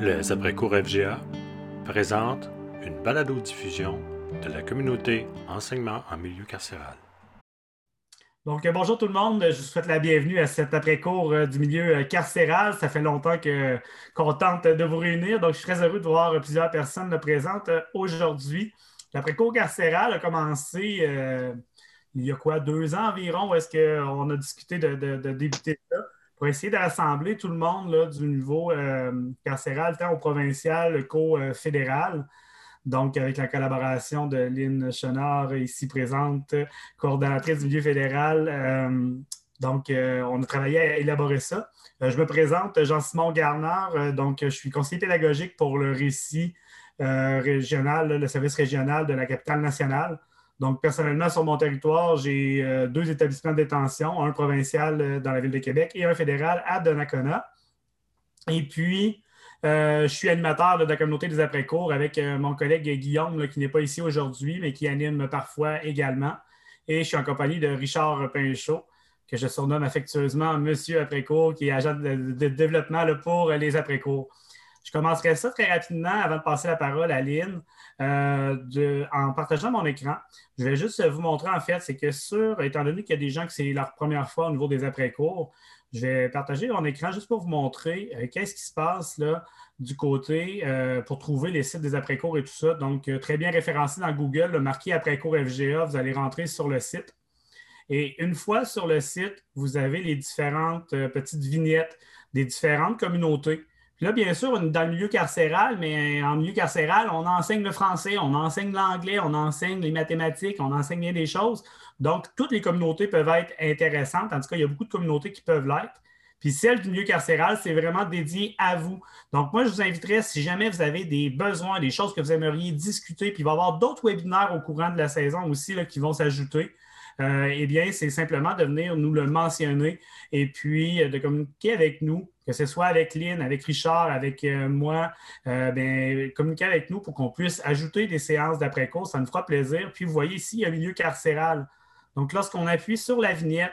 Les après-cours FGA présentent une balado-diffusion de la communauté enseignement en milieu carcéral. Donc, euh, bonjour tout le monde. Je souhaite la bienvenue à cet après-cours euh, du milieu euh, carcéral. Ça fait longtemps qu'on tente de vous réunir. Donc, je suis très heureux de voir plusieurs personnes présentes aujourd'hui. L'après-cours carcéral a commencé il y a quoi, deux ans environ, où est-ce qu'on a discuté de, de débuter ça pour essayer de rassembler tout le monde là, du niveau euh, carcéral, tant au provincial qu'au euh, fédéral. Donc, avec la collaboration de Lynn Chenard, ici présente, coordonnatrice du milieu fédéral. Euh, donc, on a travaillé à élaborer ça. je me présente, Jean-Simon Garnard. donc, je suis conseiller pédagogique pour le récit régional, le service régional de la capitale nationale. Donc, personnellement, sur mon territoire, j'ai euh, deux établissements de détention, un provincial euh, dans la ville de Québec et un fédéral à Donnacona. Et puis, euh, je suis animateur de la communauté des après-cours avec mon collègue Guillaume, qui n'est pas ici aujourd'hui, mais qui anime parfois également. Et je suis en compagnie de Richard Pinchot, que je surnomme affectueusement Monsieur après-cours, qui est agent de, développement pour les après-cours. Je commencerai ça très rapidement avant de passer la parole à Lynn. Euh, en partageant mon écran, je vais juste vous montrer en fait, c'est que sur, étant donné qu'il y a des gens que c'est leur première fois au niveau des après-cours, je vais partager mon écran juste pour vous montrer euh, qu'est-ce qui se passe là du côté euh, pour trouver les sites des après-cours et tout ça. Donc, très bien référencé dans Google, le marqué après-cours FGA, vous allez rentrer sur le site. Et une fois sur le site, vous avez les différentes petites vignettes des différentes communautés. Puis là, bien sûr, dans le milieu carcéral, mais en milieu carcéral, on enseigne le français, on enseigne l'anglais, on enseigne les mathématiques, on enseigne bien des choses. Donc, toutes les communautés peuvent être intéressantes. En tout cas, il y a beaucoup de communautés qui peuvent l'être. Puis celle du milieu carcéral, c'est vraiment dédié à vous. Donc, moi, je vous inviterais, si jamais vous avez des besoins, des choses que vous aimeriez discuter, puis il va y avoir d'autres webinaires au courant de la saison aussi qui vont s'ajouter. Euh, eh bien, c'est simplement de venir nous le mentionner et puis euh, de communiquer avec nous, que ce soit avec Lynn, avec Richard, avec euh, moi, bien, communiquer avec nous pour qu'on puisse ajouter des séances d'après-cours. Ça nous fera plaisir. Puis, vous voyez ici, il y a un milieu carcéral. Donc, lorsqu'on appuie sur la vignette,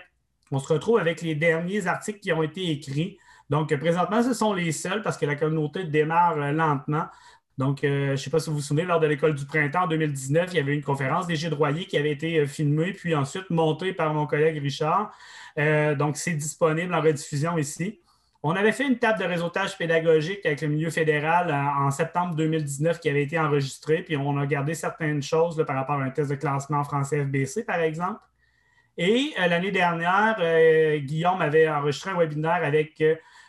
on se retrouve avec les derniers articles qui ont été écrits. Donc, présentement, ce sont les seuls parce que la communauté démarre lentement. Donc, euh, je ne sais pas si vous vous souvenez, lors de l'école du printemps en 2019, il y avait une conférence des Droyer qui avait été euh, filmée, puis ensuite montée par mon collègue Richard. Euh, donc, c'est disponible en rediffusion ici. On avait fait une table de réseautage pédagogique avec le milieu fédéral en, septembre 2019 qui avait été enregistrée, puis on a gardé certaines choses par rapport à un test de classement en français FBC, par exemple. Et l'année dernière, Guillaume avait enregistré un webinaire avec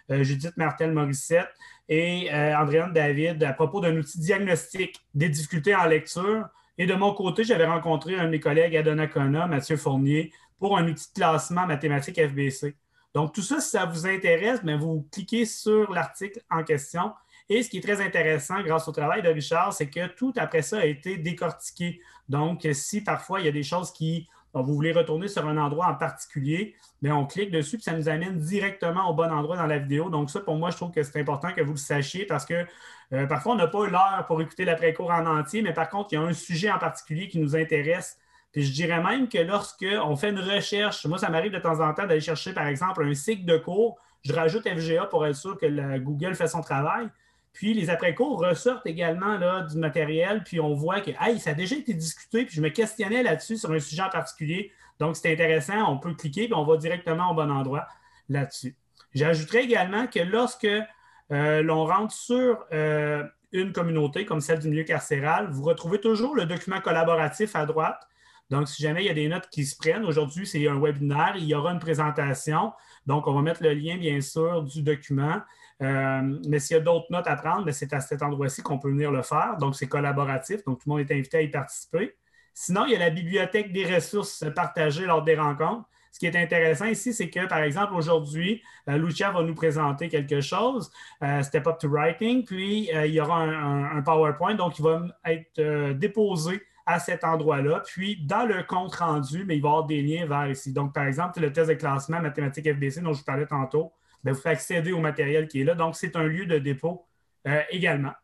Judith Martel-Morissette et euh, Andréane David à propos d'un outil diagnostic des difficultés en lecture. Et de mon côté, j'avais rencontré un de mes collègues à Donnacona, Mathieu Fournier, pour un outil de classement mathématique FBC. Donc, tout ça, si ça vous intéresse, bien, vous cliquez sur l'article en question. Et ce qui est très intéressant grâce au travail de Richard, c'est que tout après ça a été décortiqué. Donc, si parfois il y a des choses qui vous voulez retourner sur un endroit en particulier, mais on clique dessus, puis ça nous amène directement au bon endroit dans la vidéo. Donc, ça, pour moi, je trouve que c'est important que vous le sachiez parce que euh, parfois, on n'a pas l'heure pour écouter l'après-cours en entier, mais par contre, il y a un sujet en particulier qui nous intéresse. Puis je dirais même que lorsqu'on fait une recherche, moi, ça m'arrive de temps en temps d'aller chercher, par exemple, un cycle de cours, je rajoute FGA pour être sûr que Google fait son travail. Puis les après-cours ressortent également là, du matériel, puis on voit que ça a déjà été discuté, puis je me questionnais là-dessus sur un sujet en particulier. Donc, c'est intéressant, on peut cliquer, puis on va directement au bon endroit là-dessus. J'ajouterais également que lorsque euh, l'on rentre sur euh, une communauté comme celle du milieu carcéral, vous retrouvez toujours le document collaboratif à droite. Donc, si jamais il y a des notes qui se prennent, aujourd'hui, c'est un webinaire, il y aura une présentation. Donc, on va mettre le lien, bien sûr, du document. Euh, mais s'il y a d'autres notes à prendre, ben, c'est à cet endroit-ci qu'on peut venir le faire. Donc, c'est collaboratif. Donc, tout le monde est invité à y participer. Sinon, il y a la bibliothèque des ressources partagées lors des rencontres. Ce qui est intéressant ici, c'est que, par exemple, aujourd'hui, euh, Lucia va nous présenter quelque chose, euh, Step Up to Writing, puis il y aura un, PowerPoint, donc il va être déposé à cet endroit-là. Puis, dans le compte rendu, mais il va y avoir des liens vers ici. Donc, par exemple, le test de classement mathématiques FBC dont je vous parlais tantôt, ben, vous pouvez accéder au matériel qui est là. Donc, c'est un lieu de dépôt euh, également.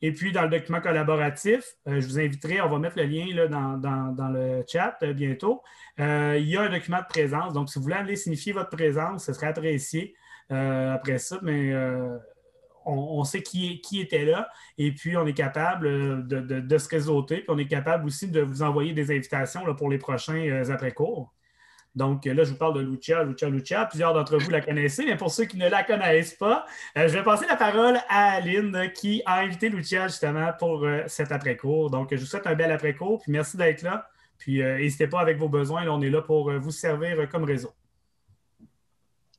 Et puis, dans le document collaboratif, euh, je vous inviterai, on va mettre le lien dans, le chat euh, bientôt. il y a un document de présence. Donc, si vous voulez aller signifier votre présence, ce serait apprécié après ça. Mais on, sait qui, qui, était là et puis on est capable de, se réseauter, puis on est capable aussi de vous envoyer des invitations pour les prochains après-cours. Donc là, je vous parle de Lucia, Lucia, Lucia. Plusieurs d'entre vous la connaissez, mais pour ceux qui ne la connaissent pas, je vais passer la parole à Aline qui a invité Lucia justement pour cet après-cours. Donc, je vous souhaite un bel après-cours, puis merci d'être là. Puis n'hésitez pas avec vos besoins, on est là pour vous servir comme réseau.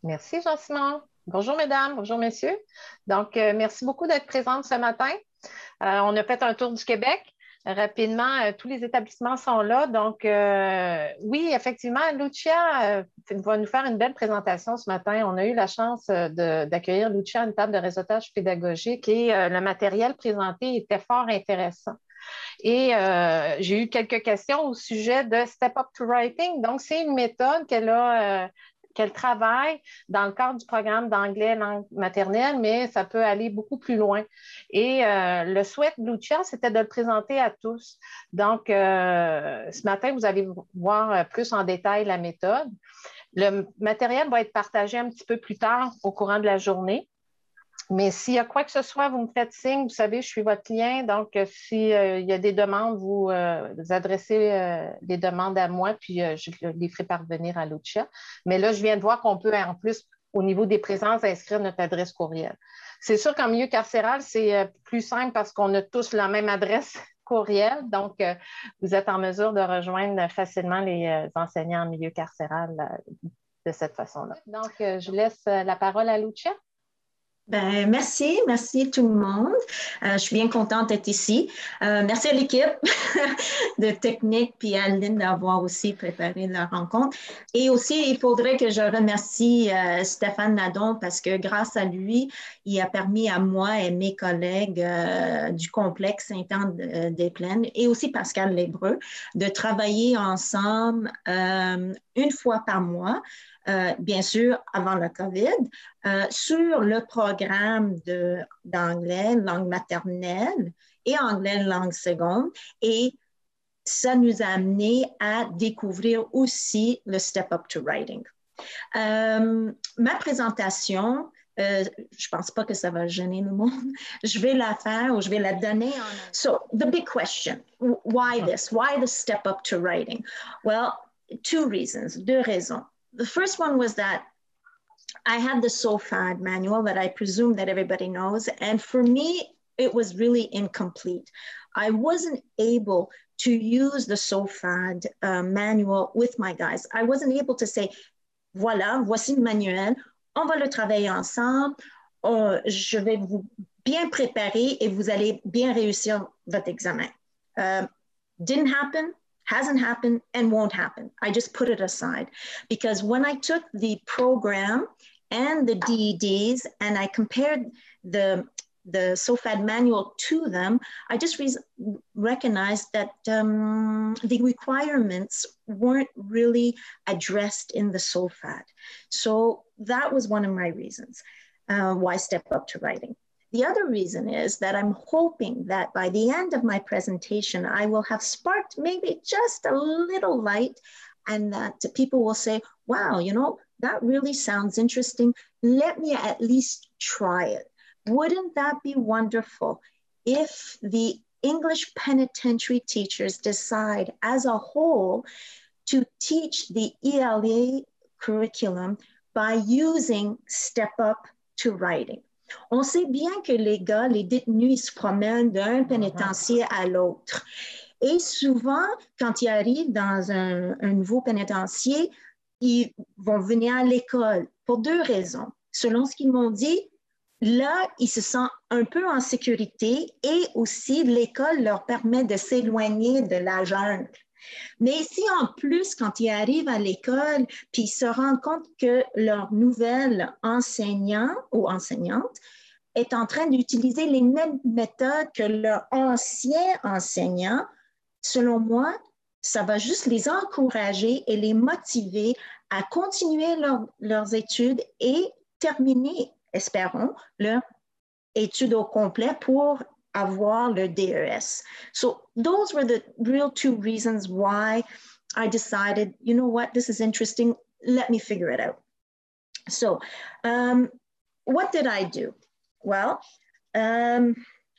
Merci, Jean-Simon. Bonjour, mesdames, bonjour, messieurs. Donc, euh, merci beaucoup d'être présente ce matin. Euh, on a fait un tour du Québec. Rapidement, euh, tous les établissements sont là. Donc, oui, effectivement, Lucia va nous faire une belle présentation ce matin. On a eu la chance d'accueillir Lucia à une table de réseautage pédagogique et le matériel présenté était fort intéressant. Et j'ai eu quelques questions au sujet de Step Up to Writing. Donc, c'est une méthode qu'elle a qu'elle travaille dans le cadre du programme d'anglais langue maternelle, mais ça peut aller beaucoup plus loin. Et euh, le souhait de Lucia, c'était de le présenter à tous. Donc, euh, ce matin, vous allez voir plus en détail la méthode. Le matériel va être partagé un petit peu plus tard au courant de la journée. Mais s'il y a quoi que ce soit, vous me faites signe. Vous savez, je suis votre client. Donc, euh, s'il euh, y a des demandes, vous, euh, adressez les demandes à moi, puis je les ferai parvenir à Lucia. Mais là, je viens de voir qu'on peut, en plus, au niveau des présences, inscrire notre adresse courriel. C'est sûr qu'en milieu carcéral, c'est plus simple parce qu'on a tous la même adresse courriel. Donc, vous êtes en mesure de rejoindre facilement les enseignants en milieu carcéral de cette façon-là. Donc, je laisse la parole à Lucia. Ben, merci, merci tout le monde. Euh, je suis bien contente d'être ici. Euh, merci à l'équipe de technique puis à Lynn d'avoir aussi préparé la rencontre. Et aussi, il faudrait que je remercie euh, Stéphane Nadon parce que grâce à lui, il a permis à moi et mes collègues du complexe Saint-Anne-des-Plaines et aussi Pascal Lébreux de travailler ensemble une fois par mois euh, bien sûr, avant la COVID, euh, sur le programme d'anglais, langue maternelle et anglais, langue seconde. Et ça nous a amené à découvrir aussi le Step Up to Writing. Euh, ma présentation, je ne pense pas que ça va gêner le monde. Je vais la faire ou je vais la donner. En... So, the big question, why this? Why the step up to writing? Well, two reasons, deux raisons. The first one was that I had the SOFAD manual that I presume that everybody knows. And for me, it was really incomplete. I wasn't able to use the SOFAD uh, manual with my guys. I wasn't able to say, voilà, voici le manuel, on va le travailler ensemble, uh, je vais vous bien préparer et vous allez bien réussir votre examen. Uh, didn't happen hasn't happened and won't happen. I just put it aside because when I took the program and the DEDs and I compared the the SOFAD manual to them, I just re- recognized that um, the requirements weren't really addressed in the SOFAD. So that was one of my reasons uh, why step up to writing. The other reason is that I'm hoping that by the end of my presentation, I will have sparked maybe just a little light and that people will say, wow, you know, that really sounds interesting. Let me at least try it. Wouldn't that be wonderful if the English penitentiary teachers decide as a whole to teach the ELA curriculum by using Step Up to Writing? On sait bien que les gars, les détenus, ils se promènent d'un pénitencier à l'autre. Et souvent, quand ils arrivent dans un, nouveau pénitencier, ils vont venir à l'école pour deux raisons. Selon ce qu'ils m'ont dit, là, ils se sentent un peu en sécurité et aussi l'école leur permet de s'éloigner de la jungle. Mais si en plus, quand ils arrivent à l'école, puis ils se rendent compte que leur nouvel enseignant ou enseignante est en train d'utiliser les mêmes méthodes que leur ancien enseignant, selon moi, ça va juste les encourager et les motiver à continuer leurs études et terminer, espérons, leur étude au complet pour avoir le. So those were the real two reasons why I decided, you know what, this is interesting. Let me figure it out. So um, what did I do? Well, um,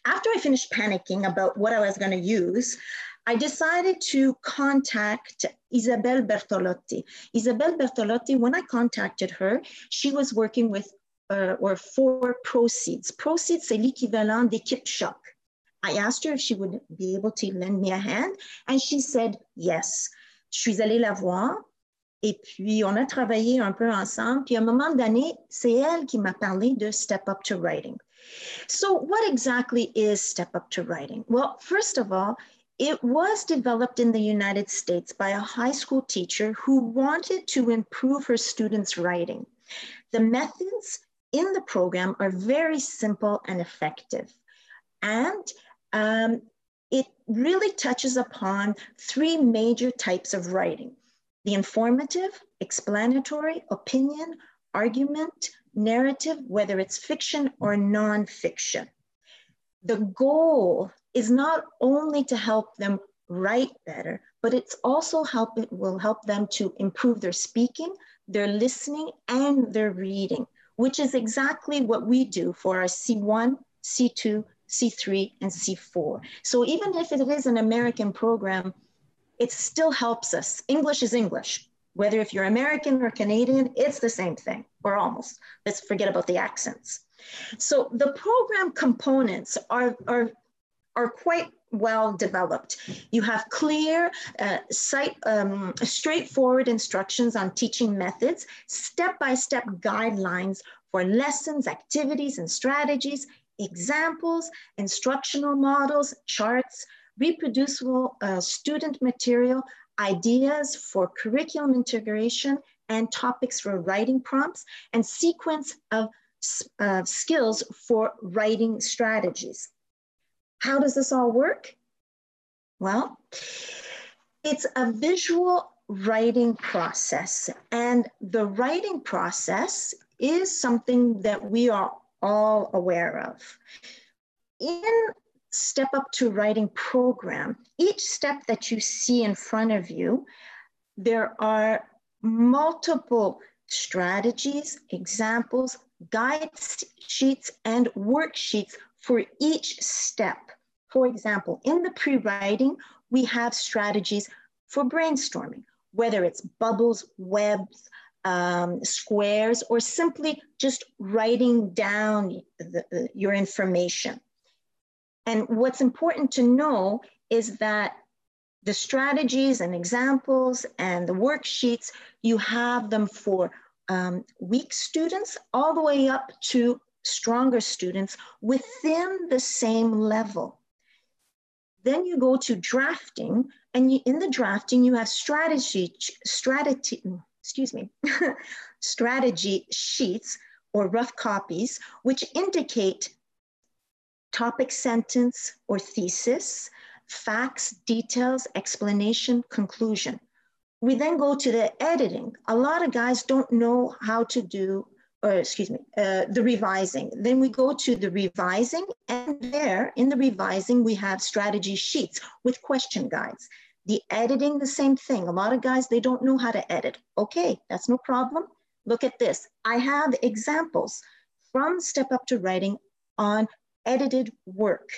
after I finished panicking about what I was going to use, I decided to contact Isabelle Bertolotti. Isabelle Bertolotti, when I contacted her, she was working with uh, or for Proceeds. Proceeds, c'est l'équivalent d'Équipe Choc. I asked her if she would be able to lend me a hand, and she said yes. Je suis allée la voir, et puis on a travaillé un peu ensemble. Puis à un moment donné, c'est elle qui m'a parlé de Step Up to Writing. So, what exactly is Step Up to Writing? Well, first of all, it was developed in the United States by a high school teacher who wanted to improve her students' writing. The methods in the program are very simple and effective. And um, it really touches upon three major types of writing the informative, explanatory, opinion, argument, narrative, whether it's fiction or nonfiction. The goal is not only to help them write better, but it's also help it will help them to improve their speaking, their listening, and their reading, which is exactly what we do for our C1, C2, C3, and C4. So even if it is an American program, it still helps us. English is English. Whether if you're American or Canadian, it's the same thing, or almost. Let's forget about the accents. So the program components are, are, are quite well developed. You have clear, uh, site, um, straightforward instructions on teaching methods, step-by-step -step guidelines for lessons, activities, and strategies, examples, instructional models, charts, reproducible uh, student material, ideas for curriculum integration, and topics for writing prompts, and sequence of uh, skills for writing strategies. How does this all work? Well, it's a visual writing process, and the writing process is something that we are all aware of. In Step Up to Writing program, each step that you see in front of you, there are multiple strategies, examples, guide sheets, and worksheets for each step. For example, in the pre-writing, we have strategies for brainstorming, whether it's bubbles, webs, um, squares, or simply just writing down the, your information. And what's important to know is that the strategies and examples and the worksheets, you have them for um, weak students all the way up to stronger students within the same level. Then you go to drafting, and you, in the drafting, you have strategy, strategy, excuse me, strategy sheets or rough copies, which indicate topic sentence or thesis, facts, details, explanation, conclusion. We then go to the editing. A lot of guys don't know how to do, or excuse me, uh, the revising. Then we go to the revising, and there in the revising, we have strategy sheets with question guides. The editing, the same thing. A lot of guys, they don't know how to edit. Okay, that's no problem. Look at this. I have examples from Step Up to Writing on edited work.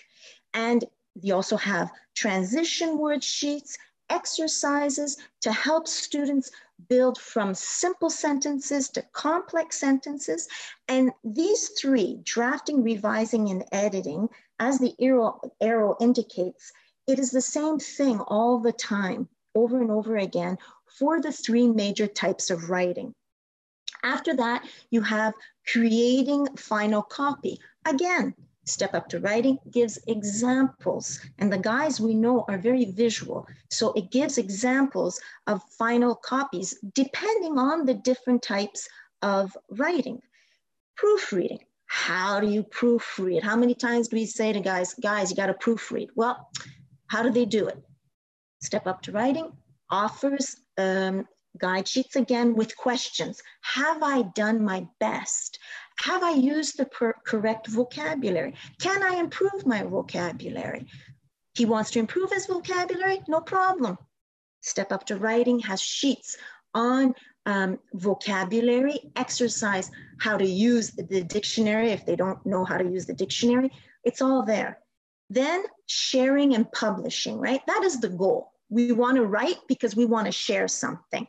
And you also have transition word sheets, exercises to help students build from simple sentences to complex sentences. And these three, drafting, revising, and editing, as the arrow, arrow indicates, it is the same thing all the time, over and over again, for the three major types of writing. After that, you have creating final copy. Again, Step Up to Writing gives examples. And the guys we know are very visual. So it gives examples of final copies depending on the different types of writing. Proofreading. How do you proofread? How many times do we say to guys, guys, you got to proofread? Well, how do they do it? Step Up to Writing offers um, guide sheets again with questions. Have I done my best? Have I used the correct vocabulary? Can I improve my vocabulary? He wants to improve his vocabulary? No problem. Step Up to Writing has sheets on um, vocabulary, exercise how to use the dictionary if they don't know how to use the dictionary. It's all there. Then sharing and publishing, right? That is the goal. We want to write because we want to share something.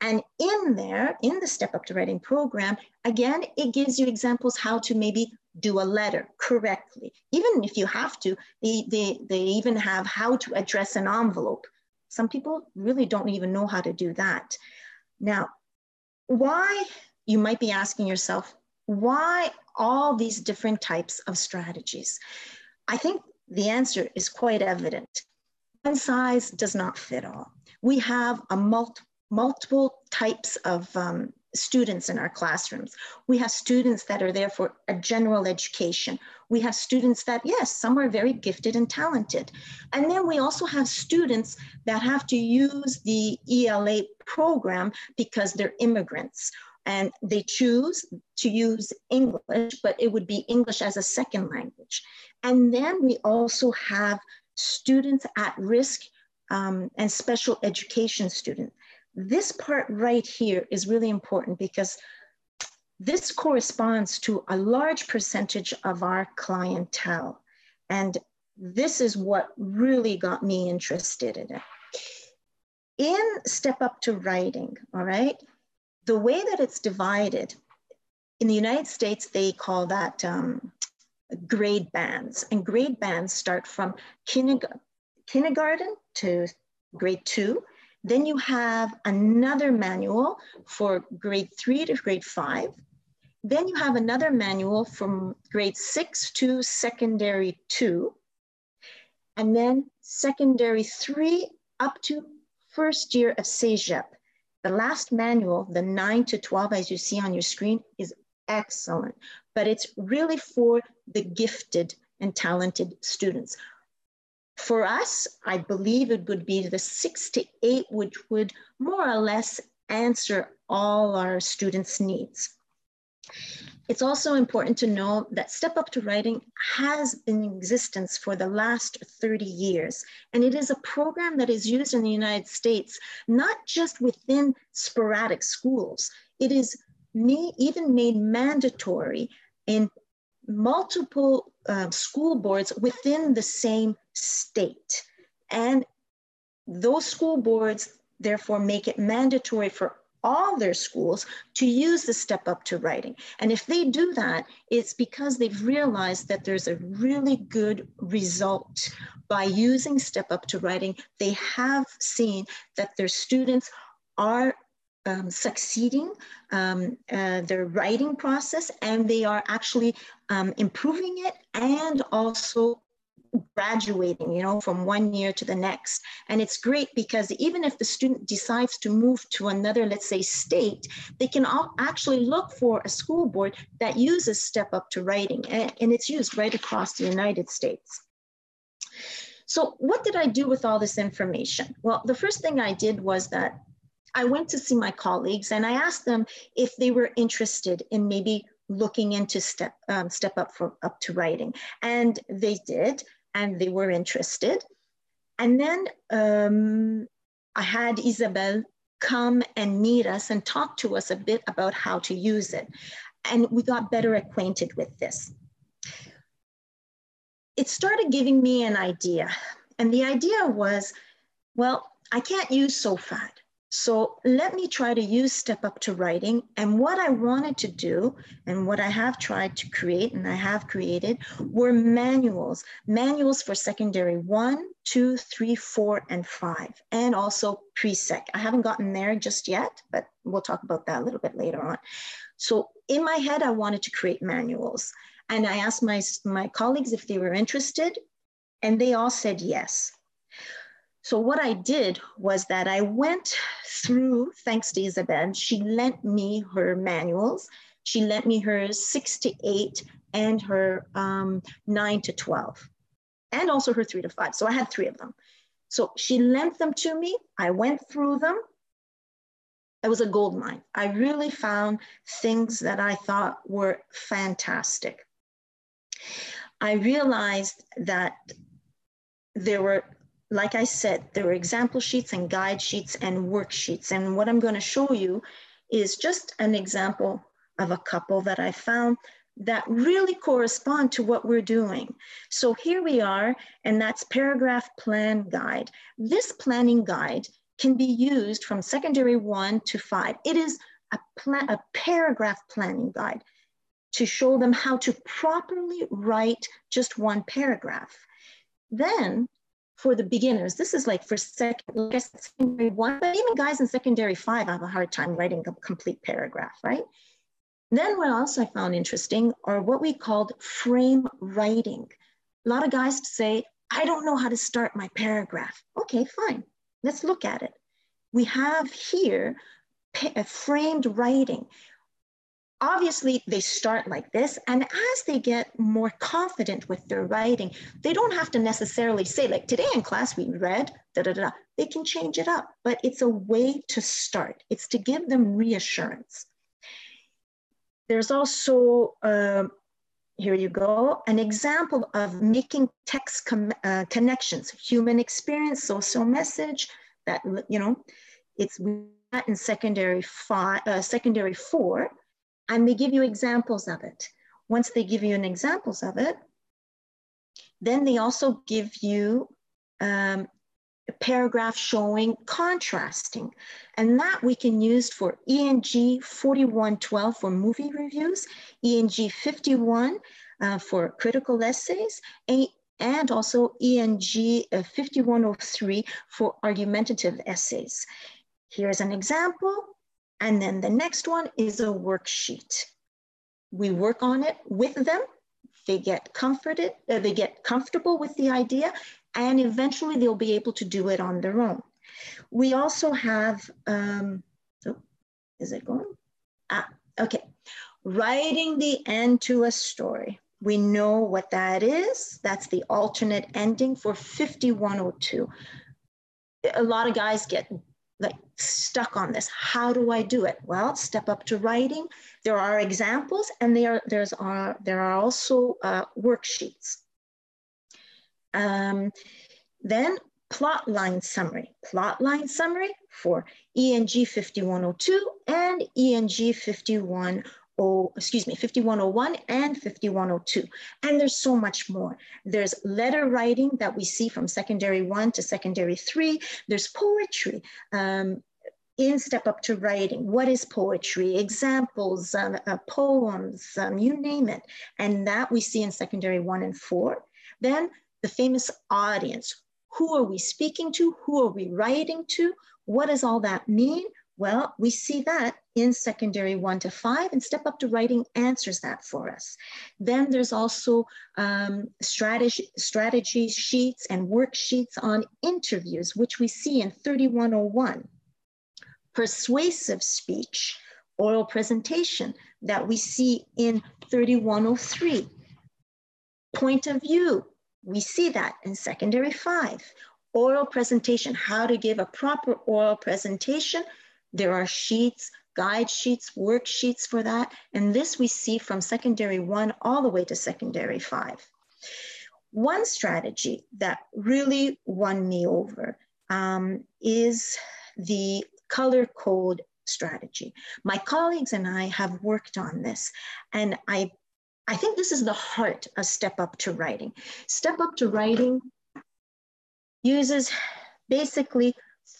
And in there, in the Step Up to Writing program, again, it gives you examples how to maybe do a letter correctly. Even if you have to, they, they, they even have how to address an envelope. Some people really don't even know how to do that. Now, why, you might be asking yourself, why all these different types of strategies? I think the answer is quite evident. One size does not fit all. We have a multi, multiple types of um, students in our classrooms. We have students that are there for a general education. We have students that, yes, some are very gifted and talented. And then we also have students that have to use the ELA program because they're immigrants and they choose to use English, but it would be English as a second language. And then we also have students at risk um, and special education students. This part right here is really important because this corresponds to a large percentage of our clientele. And this is what really got me interested in it. In Step Up to Writing, all right, the way that it's divided, in the United States, they call that um, grade bands. And grade bands start from kindergarten to grade two. Then you have another manual for grade three to grade five. Then you have another manual from grade six to secondary two. And then secondary three up to first year of CEGEP. The last manual, the nine to 12, as you see on your screen, is excellent, but it's really for the gifted and talented students. For us, I believe it would be the six to eight, which would more or less answer all our students' needs. It's also important to know that Step Up to Writing has been in existence for the last 30 years. And it is a program that is used in the United States, not just within sporadic schools. It is may, even made mandatory in multiple uh, school boards within the same state. And those school boards therefore make it mandatory for all their schools to use the step up to writing. And if they do that, it's because they've realized that there's a really good result by using step up to writing. They have seen that their students are um, succeeding um, uh, their writing process and they are actually um, improving it and also graduating you know from one year to the next. And it's great because even if the student decides to move to another let's say state they can all actually look for a school board that uses step up to writing and, and it's used right across the united states. So what did i do with all this information? Well the first thing i did was that I went to see my colleagues and I asked them if they were interested in maybe looking into step um, step up for up to writing, and they did, and they were interested. And then um, I had Isabel come and meet us and talk to us a bit about how to use it, and we got better acquainted with this. It started giving me an idea, and the idea was, well, I can't use SOFAD. So let me try to use Step Up to Writing. And what I wanted to do, and what I have tried to create, and I have created, were manuals, manuals for secondary one, two, three, four, and five, and also pre-sec. I haven't gotten there just yet, but we'll talk about that a little bit later on. So in my head, I wanted to create manuals. And I asked my, my colleagues if they were interested, and they all said yes. So what I did was that I went through, thanks to Isabel, she lent me her manuals. She lent me her six to eight and her um, nine to 12, and also her three to five. So I had three of them. So she lent them to me. I went through them. It was a gold mine. I really found things that I thought were fantastic. I realized that there were like I said, there are example sheets and guide sheets and worksheets. And what I'm going to show you is just an example of a couple that I found that really correspond to what we're doing. So here we are, and that's paragraph plan guide. This planning guide can be used from secondary one to five. It is a, plan, a paragraph planning guide to show them how to properly write just one paragraph. Then for the beginners, this is like for second, secondary one, but even guys in secondary five have a hard time writing a complete paragraph, right? Then what else I found interesting are what we called frame writing. A lot of guys say, I don't know how to start my paragraph. Okay, fine. Let's look at it. We have here a framed writing. Obviously, they start like this, and as they get more confident with their writing, they don't have to necessarily say, like today in class we read, da da da. They can change it up, but it's a way to start. It's to give them reassurance. There's also, uh, here you go, an example of making text uh, connections, human experience, social message, that, you know, it's in secondary five, uh, secondary four, and they give you examples of it. Once they give you an examples of it, then they also give you um, paragraph showing contrasting. And that we can use for ENG 4112 for movie reviews, ENG 51 uh, for critical essays, and also ENG uh, 5103 for argumentative essays. Here's an example. And then the next one is a worksheet. We work on it with them. They get comforted, uh, they get comfortable with the idea, and eventually they'll be able to do it on their own. We also have, um, oh, is it going? Ah, okay. Writing the end to a story. We know what that is. That's the alternate ending for 5102. A lot of guys get like stuck on this. How do I do it? Well, step up to writing. There are examples and there, there's, are, there are also uh, worksheets. Um, then plot line summary. Plot line summary for ENG 5102 and ENG 51 oh, excuse me, 5101 and 5102. And there's so much more. There's letter writing that we see from secondary one to secondary three. There's poetry. Um, in Step Up to Writing, what is poetry, examples, um, uh, poems, um, you name it. And that we see in secondary one and four. Then the famous audience. Who are we speaking to? Who are we writing to? What does all that mean? Well, we see that in secondary one to five and step up to writing answers that for us. Then there's also um, strategy, strategy sheets and worksheets on interviews, which we see in 3101. Persuasive speech, oral presentation that we see in 3103. Point of view, we see that in secondary five. Oral presentation, how to give a proper oral presentation. There are sheets, guide sheets, worksheets for that. And this we see from secondary one all the way to secondary five. One strategy that really won me over um, is the color code strategy. My colleagues and I have worked on this, and I I think this is the heart of Step Up to Writing. Step Up to Writing uses basically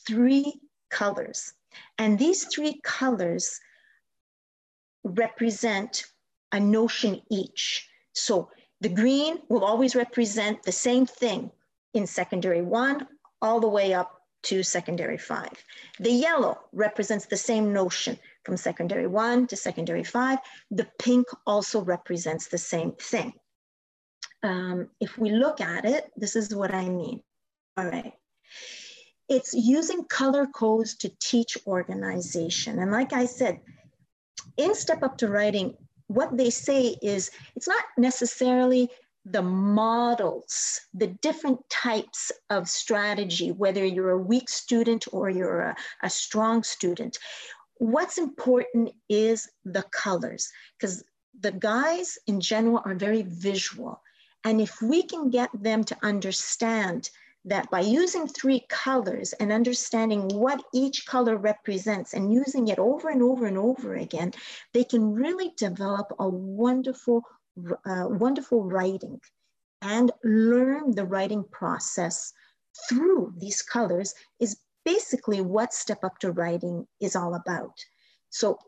three colors. And these three colors represent a notion each. So the green will always represent the same thing in secondary one all the way up to secondary five. The yellow represents the same notion from secondary one to secondary five. The pink also represents the same thing. Um, if we look at it, this is what I mean. All right. It's using color codes to teach organization. And like I said, in Step Up to Writing, what they say is it's not necessarily the models, the different types of strategy, whether you're a weak student or you're a, a strong student. What's important is the colors, because the guys in general are very visual. And if we can get them to understand that by using three colors and understanding what each color represents and using it over and over and over again, they can really develop a wonderful, uh, wonderful writing and learn the writing process through these colors is basically what Step Up to Writing is all about. So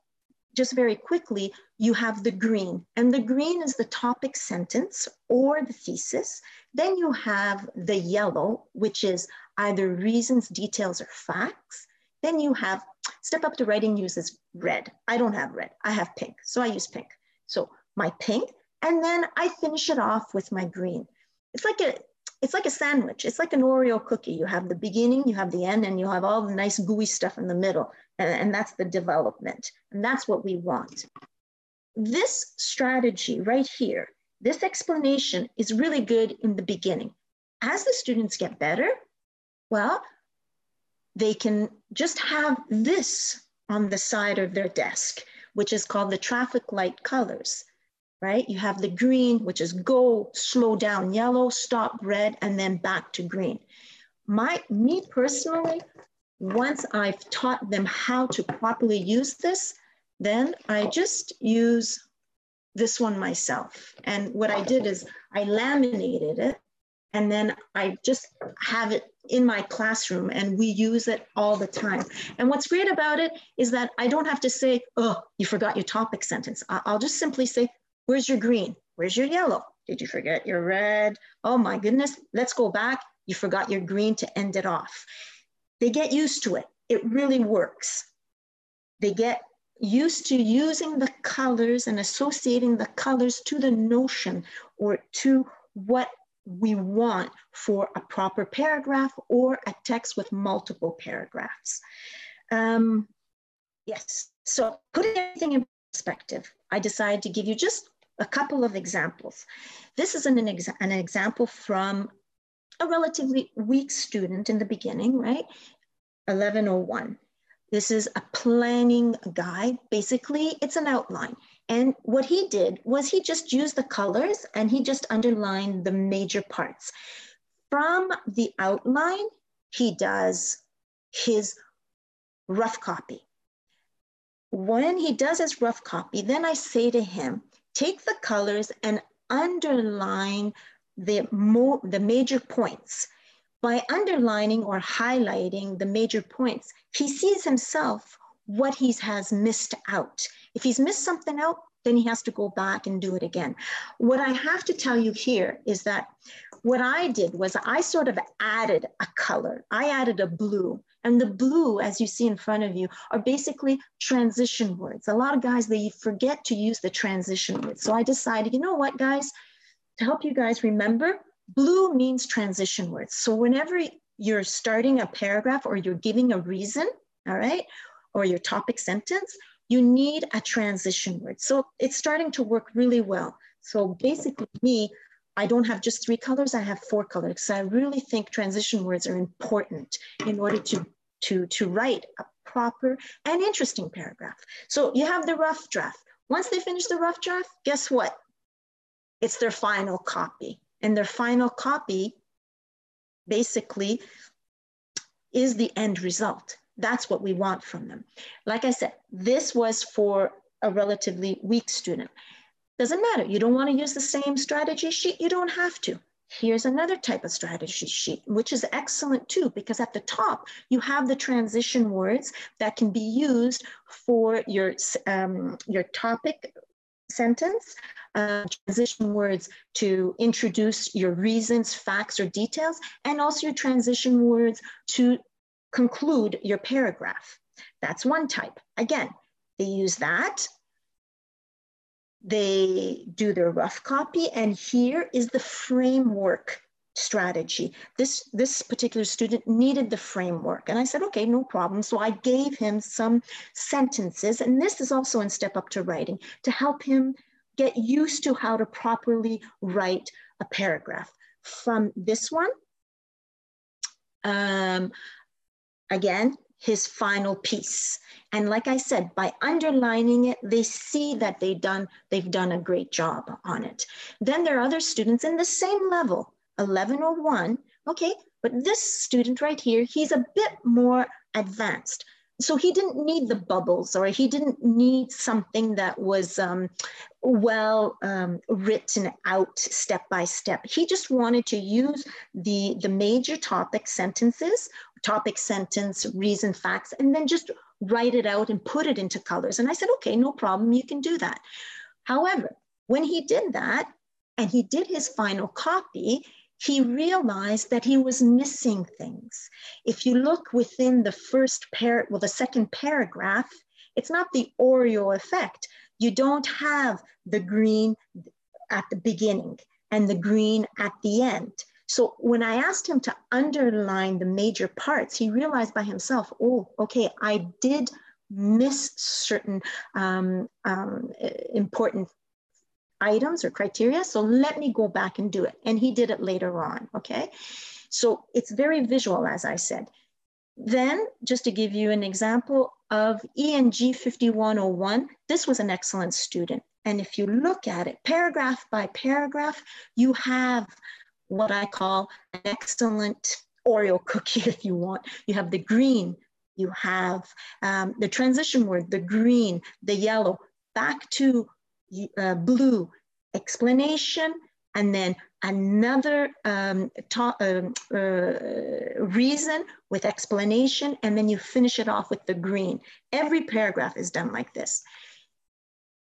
just very quickly, you have the green, and the green is the topic sentence or the thesis. Then you have the yellow, which is either reasons, details, or facts. Then you have Step Up to Writing uses red. I don't have red, I have pink, so I use pink. So my pink, and then I finish it off with my green. It's like a it's like a sandwich. It's like an Oreo cookie. You have the beginning, you have the end, and you have all the nice gooey stuff in the middle. And, and that's the development. And that's what we want. This strategy right here, this explanation is really good in the beginning. As the students get better, well, they can just have this on the side of their desk, which is called the traffic light colors right? You have the green, which is go, slow down, yellow, stop, red, and then back to green. My, me personally, once I've taught them how to properly use this, then I just use this one myself. And what I did is I laminated it and then I just have it in my classroom and we use it all the time. And what's great about it is that I don't have to say, oh, you forgot your topic sentence. I'll just simply say, Where's your green? Where's your yellow? Did you forget your red? Oh my goodness, let's go back. You forgot your green to end it off. They get used to it. It really works. They get used to using the colors and associating the colors to the notion or to what we want for a proper paragraph or a text with multiple paragraphs. Um, yes, so putting everything in perspective, I decided to give you just a couple of examples. This is an, exa an example from a relatively weak student in the beginning, right? 1101. This is a planning guide. Basically, it's an outline. And what he did was he just used the colors and he just underlined the major parts. From the outline, he does his rough copy. When he does his rough copy, then I say to him, take the colors and underline the, mo the major points. By underlining or highlighting the major points, he sees himself what he has missed out. If he's missed something out, then he has to go back and do it again. What I have to tell you here is that what I did was I sort of added a color. I added a blue. And the blue, as you see in front of you, are basically transition words. A lot of guys, they forget to use the transition words. So I decided, you know what, guys, to help you guys remember, blue means transition words. So whenever you're starting a paragraph or you're giving a reason, all right, or your topic sentence, you need a transition word. So it's starting to work really well. So basically me, I don't have just three colors, I have four colors. So I really think transition words are important in order to, to, to write a proper and interesting paragraph. So you have the rough draft. Once they finish the rough draft, guess what? It's their final copy. And their final copy basically is the end result. That's what we want from them. Like I said, this was for a relatively weak student. Doesn't matter. You don't want to use the same strategy sheet. You don't have to. Here's another type of strategy sheet, which is excellent too, because at the top, you have the transition words that can be used for your, um, your topic sentence, uh, transition words to introduce your reasons, facts, or details, and also your transition words to conclude your paragraph. That's one type. Again, they use that they do their rough copy, and here is the framework strategy. This, this particular student needed the framework. And I said, okay, no problem. So I gave him some sentences, and this is also in Step Up to Writing, to help him get used to how to properly write a paragraph. From this one, um, again, his final piece. And like I said, by underlining it, they see that they done, they've done a great job on it. Then there are other students in the same level, 1101. Okay, But this student right here, he's a bit more advanced. So he didn't need the bubbles or he didn't need something that was um, well um, written out step by step. He just wanted to use the, the major topic sentences, topic sentence, reason, facts, and then just write it out and put it into colors. And I said, okay, no problem, you can do that. However, when he did that and he did his final copy, he realized that he was missing things. If you look within the first pair, well, the second paragraph, it's not the Oreo effect. You don't have the green at the beginning and the green at the end. So when I asked him to underline the major parts, he realized by himself, oh, okay, I did miss certain um, um, important items or criteria. So let me go back and do it. And he did it later on, okay? So it's very visual, as I said. Then, just to give you an example of ENG 5101, this was an excellent student. And if you look at it paragraph by paragraph, you have what I call an excellent Oreo cookie, if you want. You have the green, you have um, the transition word, the green, the yellow, back to uh, blue, explanation, and then another um, um, uh, reason with explanation, and then you finish it off with the green. Every paragraph is done like this.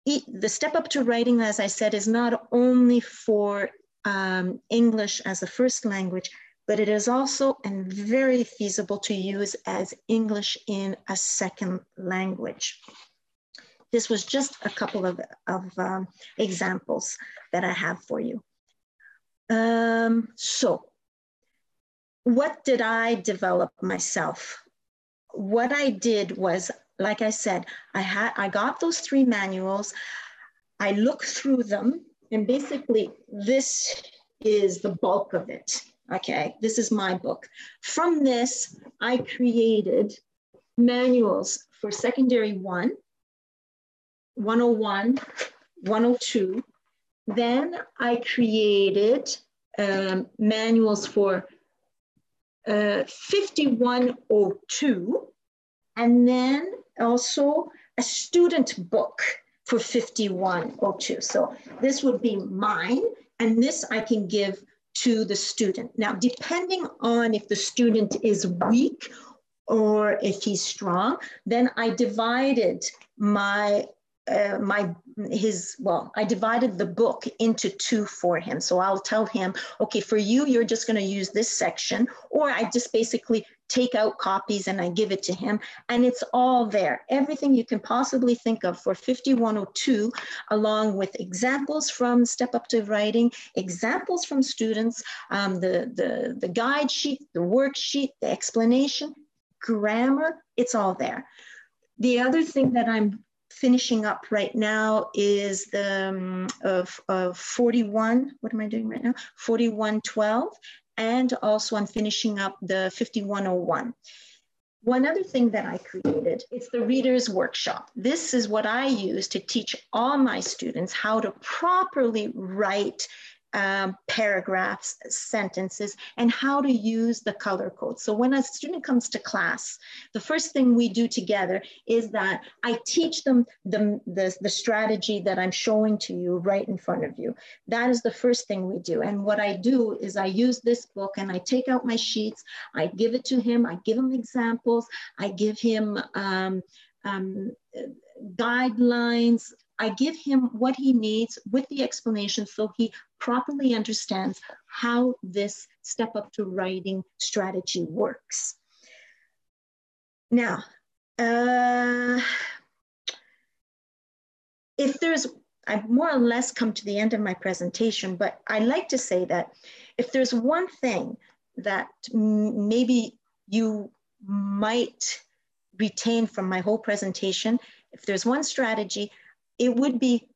the step up to writing, as I said, is not only for um, English as a first language, but it is also and very feasible to use as English in a second language. This was just a couple of, of um, examples that I have for you. Um, so what did I develop myself? What I did was, like I said, I had I got those three manuals. I looked through them, and basically, this is the bulk of it. Okay, this is my book. From this, I created manuals for secondary one, 101, 102. Then I created um, manuals for uh, 5102, and then also a student book for 5102. So this would be mine, and this I can give to the student. Now, depending on if the student is weak or if he's strong, then I divided my uh, my his well i divided the book into two for him. So i'll tell him okay for you you're just going to use this section or i just basically take out copies and i give it to him and it's all there. Everything you can possibly think of for 5102 along with examples from step up to writing examples from students um, the, the the guide sheet the worksheet the explanation grammar it's all there. The other thing that I'm finishing up right now is the um, of, of 41, what am I doing right now? 4112, and also I'm finishing up the 5101. One other thing that I created, it's the Reader's Workshop. This is what I use to teach all my students how to properly write um, paragraphs, sentences, and how to use the color code. So when a student comes to class, the first thing we do together is that I teach them the, the, the strategy that I'm showing to you right in front of you. That is the first thing we do. And what I do is I use this book and I take out my sheets, I give it to him, I give him examples, I give him um, um, guidelines, I give him what he needs with the explanation so he properly understands how this step up to writing strategy works. Now, uh, if there's, I've more or less come to the end of my presentation, but I like to say that if there's one thing that maybe you might retain from my whole presentation, if there's one strategy, it would be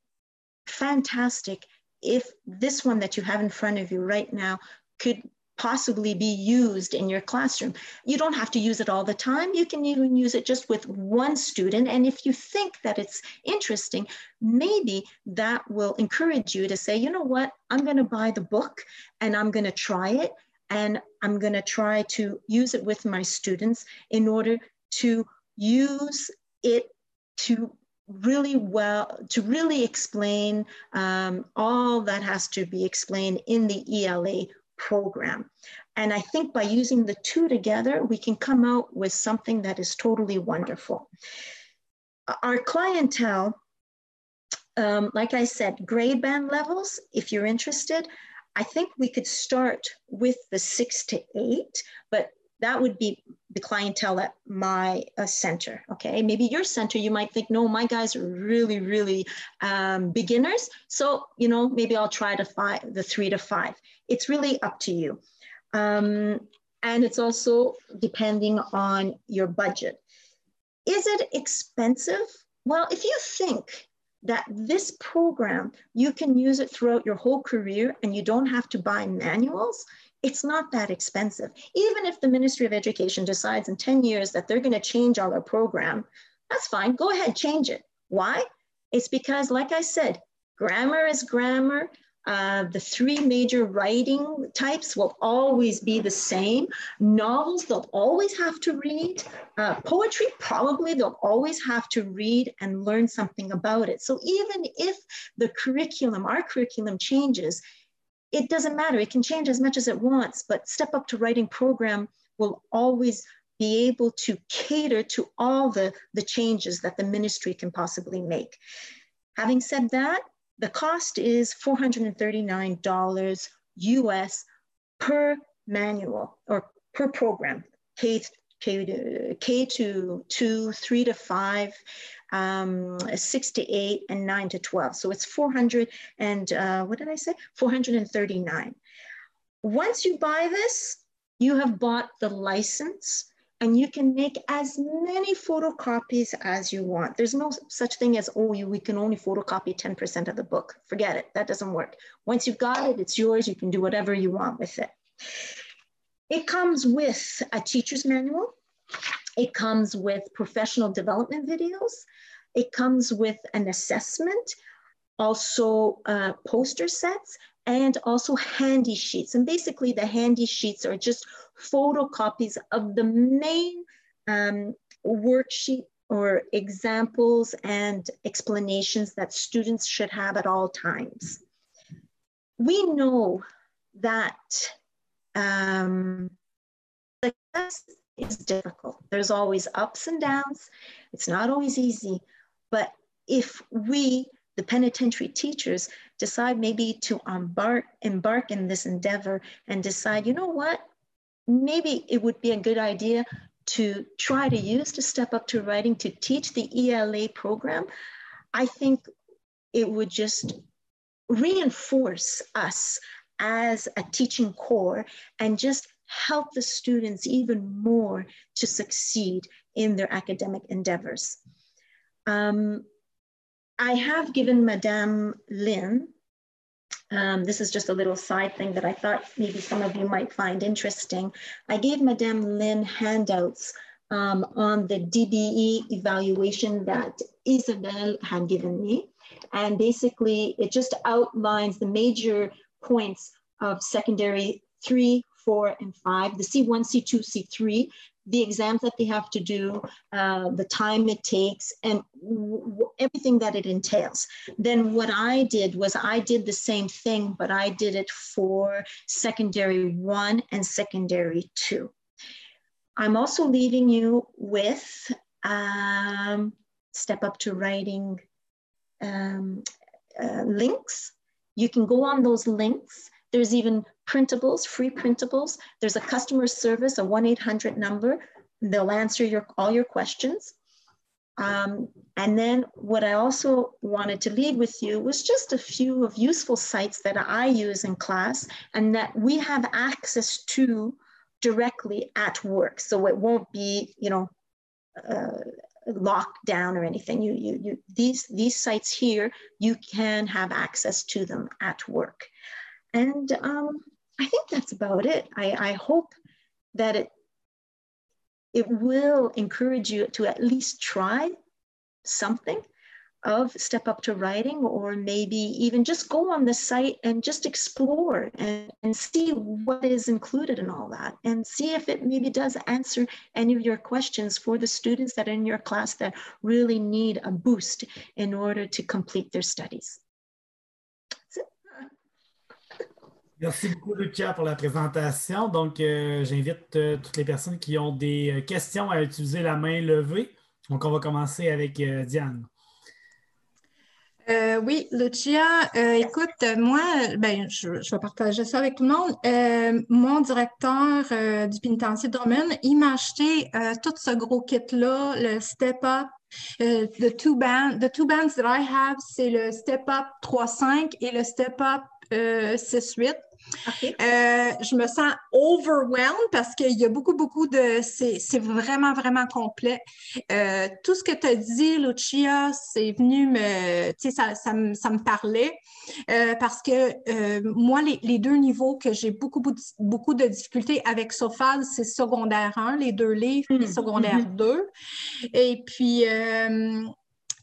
fantastic if this one that you have in front of you right now could possibly be used in your classroom. You don't have to use it all the time. You can even use it just with one student. And if you think that it's interesting, maybe that will encourage you to say, you know what, I'm going to buy the book and I'm going to try it and I'm going to try to use it with my students in order to use it to really well to really explain um, all that has to be explained in the ELA program. And I think by using the two together, we can come out with something that is totally wonderful. Our clientele, um, like I said, grade band levels, if you're interested, I think we could start with the six to eight, but that would be the clientele at my uh, center. Okay, maybe your center, you might think, no, my guys are really, really um, beginners. So you know, maybe I'll try to five, the three to five. It's really up to you, um, and it's also depending on your budget. Is it expensive? Well, if you think that this program, you can use it throughout your whole career and you don't have to buy manuals, it's not that expensive. Even if the Ministry of Education decides in 10 years that they're going to change all our program, that's fine. Go ahead, change it. Why? It's because, like I said, grammar is grammar. Uh, the three major writing types will always be the same. Novels, they'll always have to read. Uh, poetry, probably they'll always have to read and learn something about it. So even if the curriculum, our curriculum changes, it doesn't matter. It can change as much as it wants, but Step Up to Writing program will always be able to cater to all the, the changes that the ministry can possibly make. Having said that, the cost is $439 US per manual or per program, K, K, K to two, three to five, um, six to eight, and nine to 12. So it's 400 and uh, what did I say? 439. Once you buy this, you have bought the license and you can make as many photocopies as you want. There's no such thing as, oh, you, we can only photocopy 10% of the book. Forget it, that doesn't work. Once you've got it, it's yours, you can do whatever you want with it. It comes with a teacher's manual. It comes with professional development videos. It comes with an assessment, also uh, poster sets, and also handy sheets. And basically the handy sheets are just photocopies of the main um, worksheet or examples and explanations that students should have at all times. We know that um, success is difficult. There's always ups and downs. It's not always easy. But if we, the penitentiary teachers, decide maybe to embark, embark in this endeavor and decide, you know what, maybe it would be a good idea to try to use to step up to writing to teach the ELA program, I think it would just reinforce us as a teaching core and just help the students even more to succeed in their academic endeavors. Um, I have given Madame Lin, um, this is just a little side thing that I thought maybe some of you might find interesting. I gave Madame Lin handouts um, on the DBE evaluation that Isabel had given me. And basically it just outlines the major points of secondary three, four, and five, the C1, C2, C3, the exams that they have to do, uh, the time it takes, and everything that it entails. Then what I did was I did the same thing, but I did it for secondary one and secondary two. I'm also leaving you with um, step up to writing um, uh, links. You can go on those links. There's even printables, free printables. There's a customer service, a 1-800 number. They'll answer your, all your questions. Um, and then what I also wanted to leave with you was just a few of useful sites that I use in class and that we have access to directly at work. So it won't be, you know, uh, locked down or anything. You, you, you, these, these sites here, you can have access to them at work. And um, I think that's about it. I, I hope that it it will encourage you to at least try something. of Step Up to Writing, or maybe even just go on the site and just explore and, and see what is included in all that and see if it maybe does answer any of your questions for the students that are in your class that really need a boost in order to complete their studies. Merci beaucoup, Lucia, pour la présentation. Donc, euh, j'invite euh, toutes les personnes qui ont des euh, questions à utiliser la main levée. Donc, on va commencer avec Diane. Oui, Lucia, écoute, moi, ben, je, vais partager ça avec tout le monde. Mon directeur du pénitencier Drummond, il m'a acheté tout ce gros kit-là, le Step Up. the two bands, the two bands that I have, c'est le Step Up 3.5 et le Step Up 6.8. Euh, je me sens overwhelmed parce qu'il y a beaucoup, beaucoup de. C'est vraiment, vraiment complet. Euh, tout ce que tu as dit, Lucia, c'est venu me. Tu sais, ça, ça, me, ça, me parlait euh, parce que moi, les, les, deux niveaux que j'ai beaucoup, beaucoup de difficultés avec Sophal, c'est secondaire 1, les deux livres, et mmh, secondaire 2. Mmh. Et puis,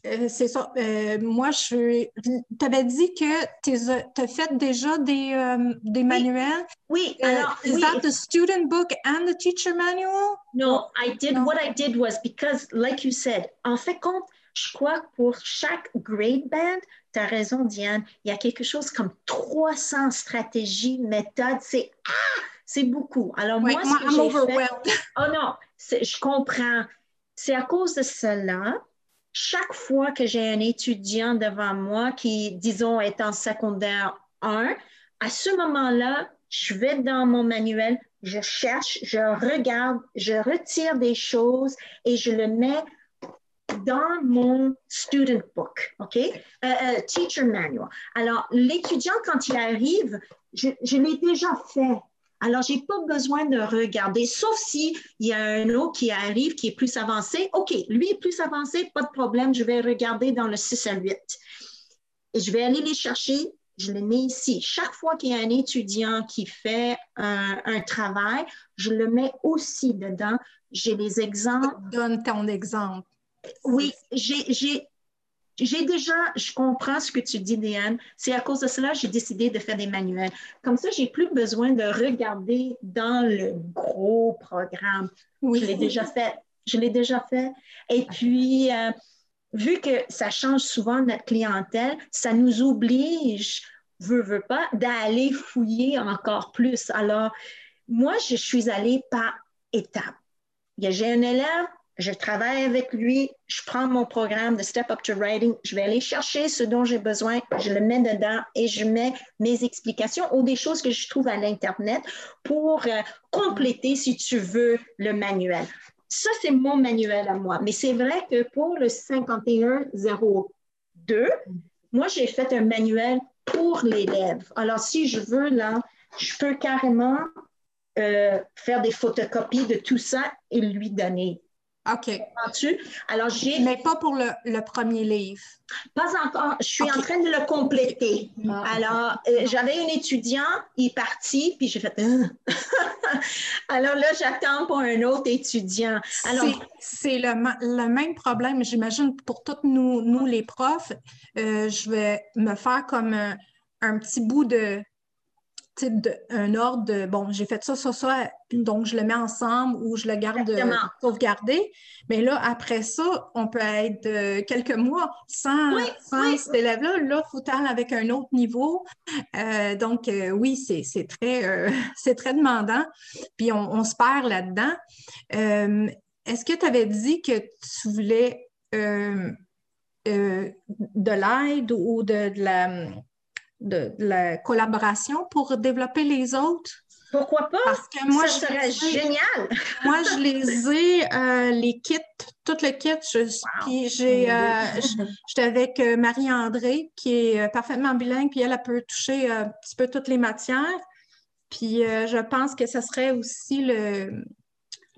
euh, c'est ça. Euh, moi, je tu avais dit que tu as fait déjà des, euh, des manuels. Oui. Uh, alors, is oui. that the student book and the teacher manual? No, I did. No. What I did was because, like you said, en fait, compte, je crois que pour chaque grade band, tu as raison, Diane, il y a quelque chose comme 300 stratégies, méthodes. C'est ah, c'est beaucoup. Alors, oui, moi, moi, ce que j'ai fait... Oh non, je comprends. C'est à cause de cela chaque fois que j'ai un étudiant devant moi qui, disons, est en secondaire 1, à ce moment-là, je vais dans mon manuel, je cherche, je regarde, je retire des choses et je le mets dans mon student book, OK? Euh, euh, teacher manual. Alors, l'étudiant, quand il arrive, je, je l'ai déjà fait. Alors, je n'ai pas besoin de regarder, sauf s'il y a un autre qui arrive qui est plus avancé. OK, lui est plus avancé, pas de problème, je vais regarder dans le 6 à 8. Et je vais aller les chercher, je les mets ici. Chaque fois qu'il y a un étudiant qui fait un, un travail, je le mets aussi dedans. J'ai les exemples. Donne ton exemple. Oui, j'ai j'ai déjà, je comprends ce que tu dis, Diane. C'est à cause de cela que j'ai décidé de faire des manuels. Comme ça, j'ai plus besoin de regarder dans le gros programme. Oui. Je l'ai déjà fait. Je l'ai déjà fait. Et puis, euh, vu que ça change souvent notre clientèle, ça nous oblige, veut, veut pas, d'aller fouiller encore plus. Alors, moi, je suis allée par étapes. J'ai un élève, je travaille avec lui, je prends mon programme de Step Up to Writing, je vais aller chercher ce dont j'ai besoin, je le mets dedans et je mets mes explications ou des choses que je trouve à l'Internet pour euh, compléter, si tu veux, le manuel. Ça, c'est mon manuel à moi. Mais c'est vrai que pour le 5102, moi, j'ai fait un manuel pour l'élève. Alors, si je veux, là, je peux carrément euh, faire des photocopies de tout ça et lui donner. OK. Alors, j'ai. Mais pas pour le, le, premier livre. Pas encore. Je suis en train de le compléter. Ah, Alors, euh, j'avais un étudiant, il est parti, puis j'ai fait. Alors là, j'attends pour un autre étudiant. Alors. C'est le, le, même problème, j'imagine, pour tous nous, nous les profs. Euh, je vais me faire comme un, un petit bout de un ordre de bon, j'ai fait ça, ça, ça, donc je le mets ensemble ou je le garde euh, sauvegardé. Mais là, après ça, on peut être euh, quelques mois sans, cet élève-là. Là, il faut aller avec un autre niveau. Euh, donc, oui, c'est très, c'est très demandant. Puis on, se perd là-dedans. Est-ce que tu avais dit que tu voulais de l'aide ou de la de, la collaboration pour développer les autres. Pourquoi pas? Parce que moi, ça serait génial. moi, je les ai, euh, les kits, tout le kit. Puis j'ai, euh, j'étais avec euh, Marie-André, qui est parfaitement bilingue, puis elle, elle peut toucher un petit peu toutes les matières. Puis je pense que ce serait aussi le,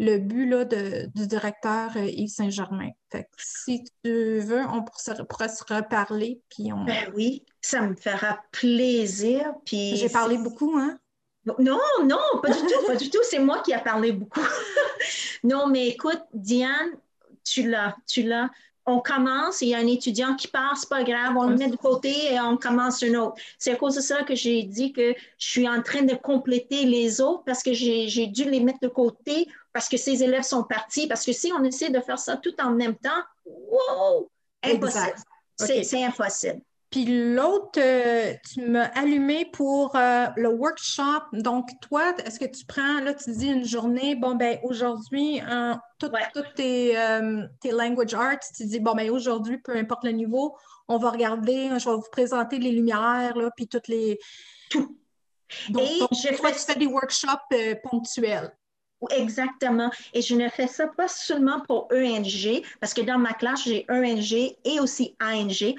le but là, de, du directeur Yves Saint-Germain. si tu veux, on pourrait se reparler. Puis on... Ben oui, ça me fera plaisir. Puis J'ai parlé beaucoup, hein? Non, non, pas du tout, pas du tout. C'est moi qui ai parlé beaucoup. non, mais écoute, Diane, tu l'as, tu l'as. On commence, il y a un étudiant qui passe, pas grave, on le met de côté et on commence un autre. C'est à cause de ça que j'ai dit que je suis en train de compléter les autres parce que j'ai dû les mettre de côté parce que ces élèves sont partis. Parce que si on essaie de faire ça tout en même temps, wow, impossible. C'est impossible. Puis l'autre, euh, tu m'as allumé pour euh, le workshop. Donc, toi, est-ce que tu prends, là, tu dis une journée, bon, ben aujourd'hui, toutes tes, euh, tes, language arts, tu dis, bon, ben aujourd'hui, peu importe le niveau, on va regarder, je vais vous présenter les lumières, là, puis toutes les. Tout. Donc, Et je toi, tu fais des workshops ponctuels. Exactement. Et je ne fais ça pas seulement pour ENG, parce que dans ma classe, j'ai ENG et aussi ANG.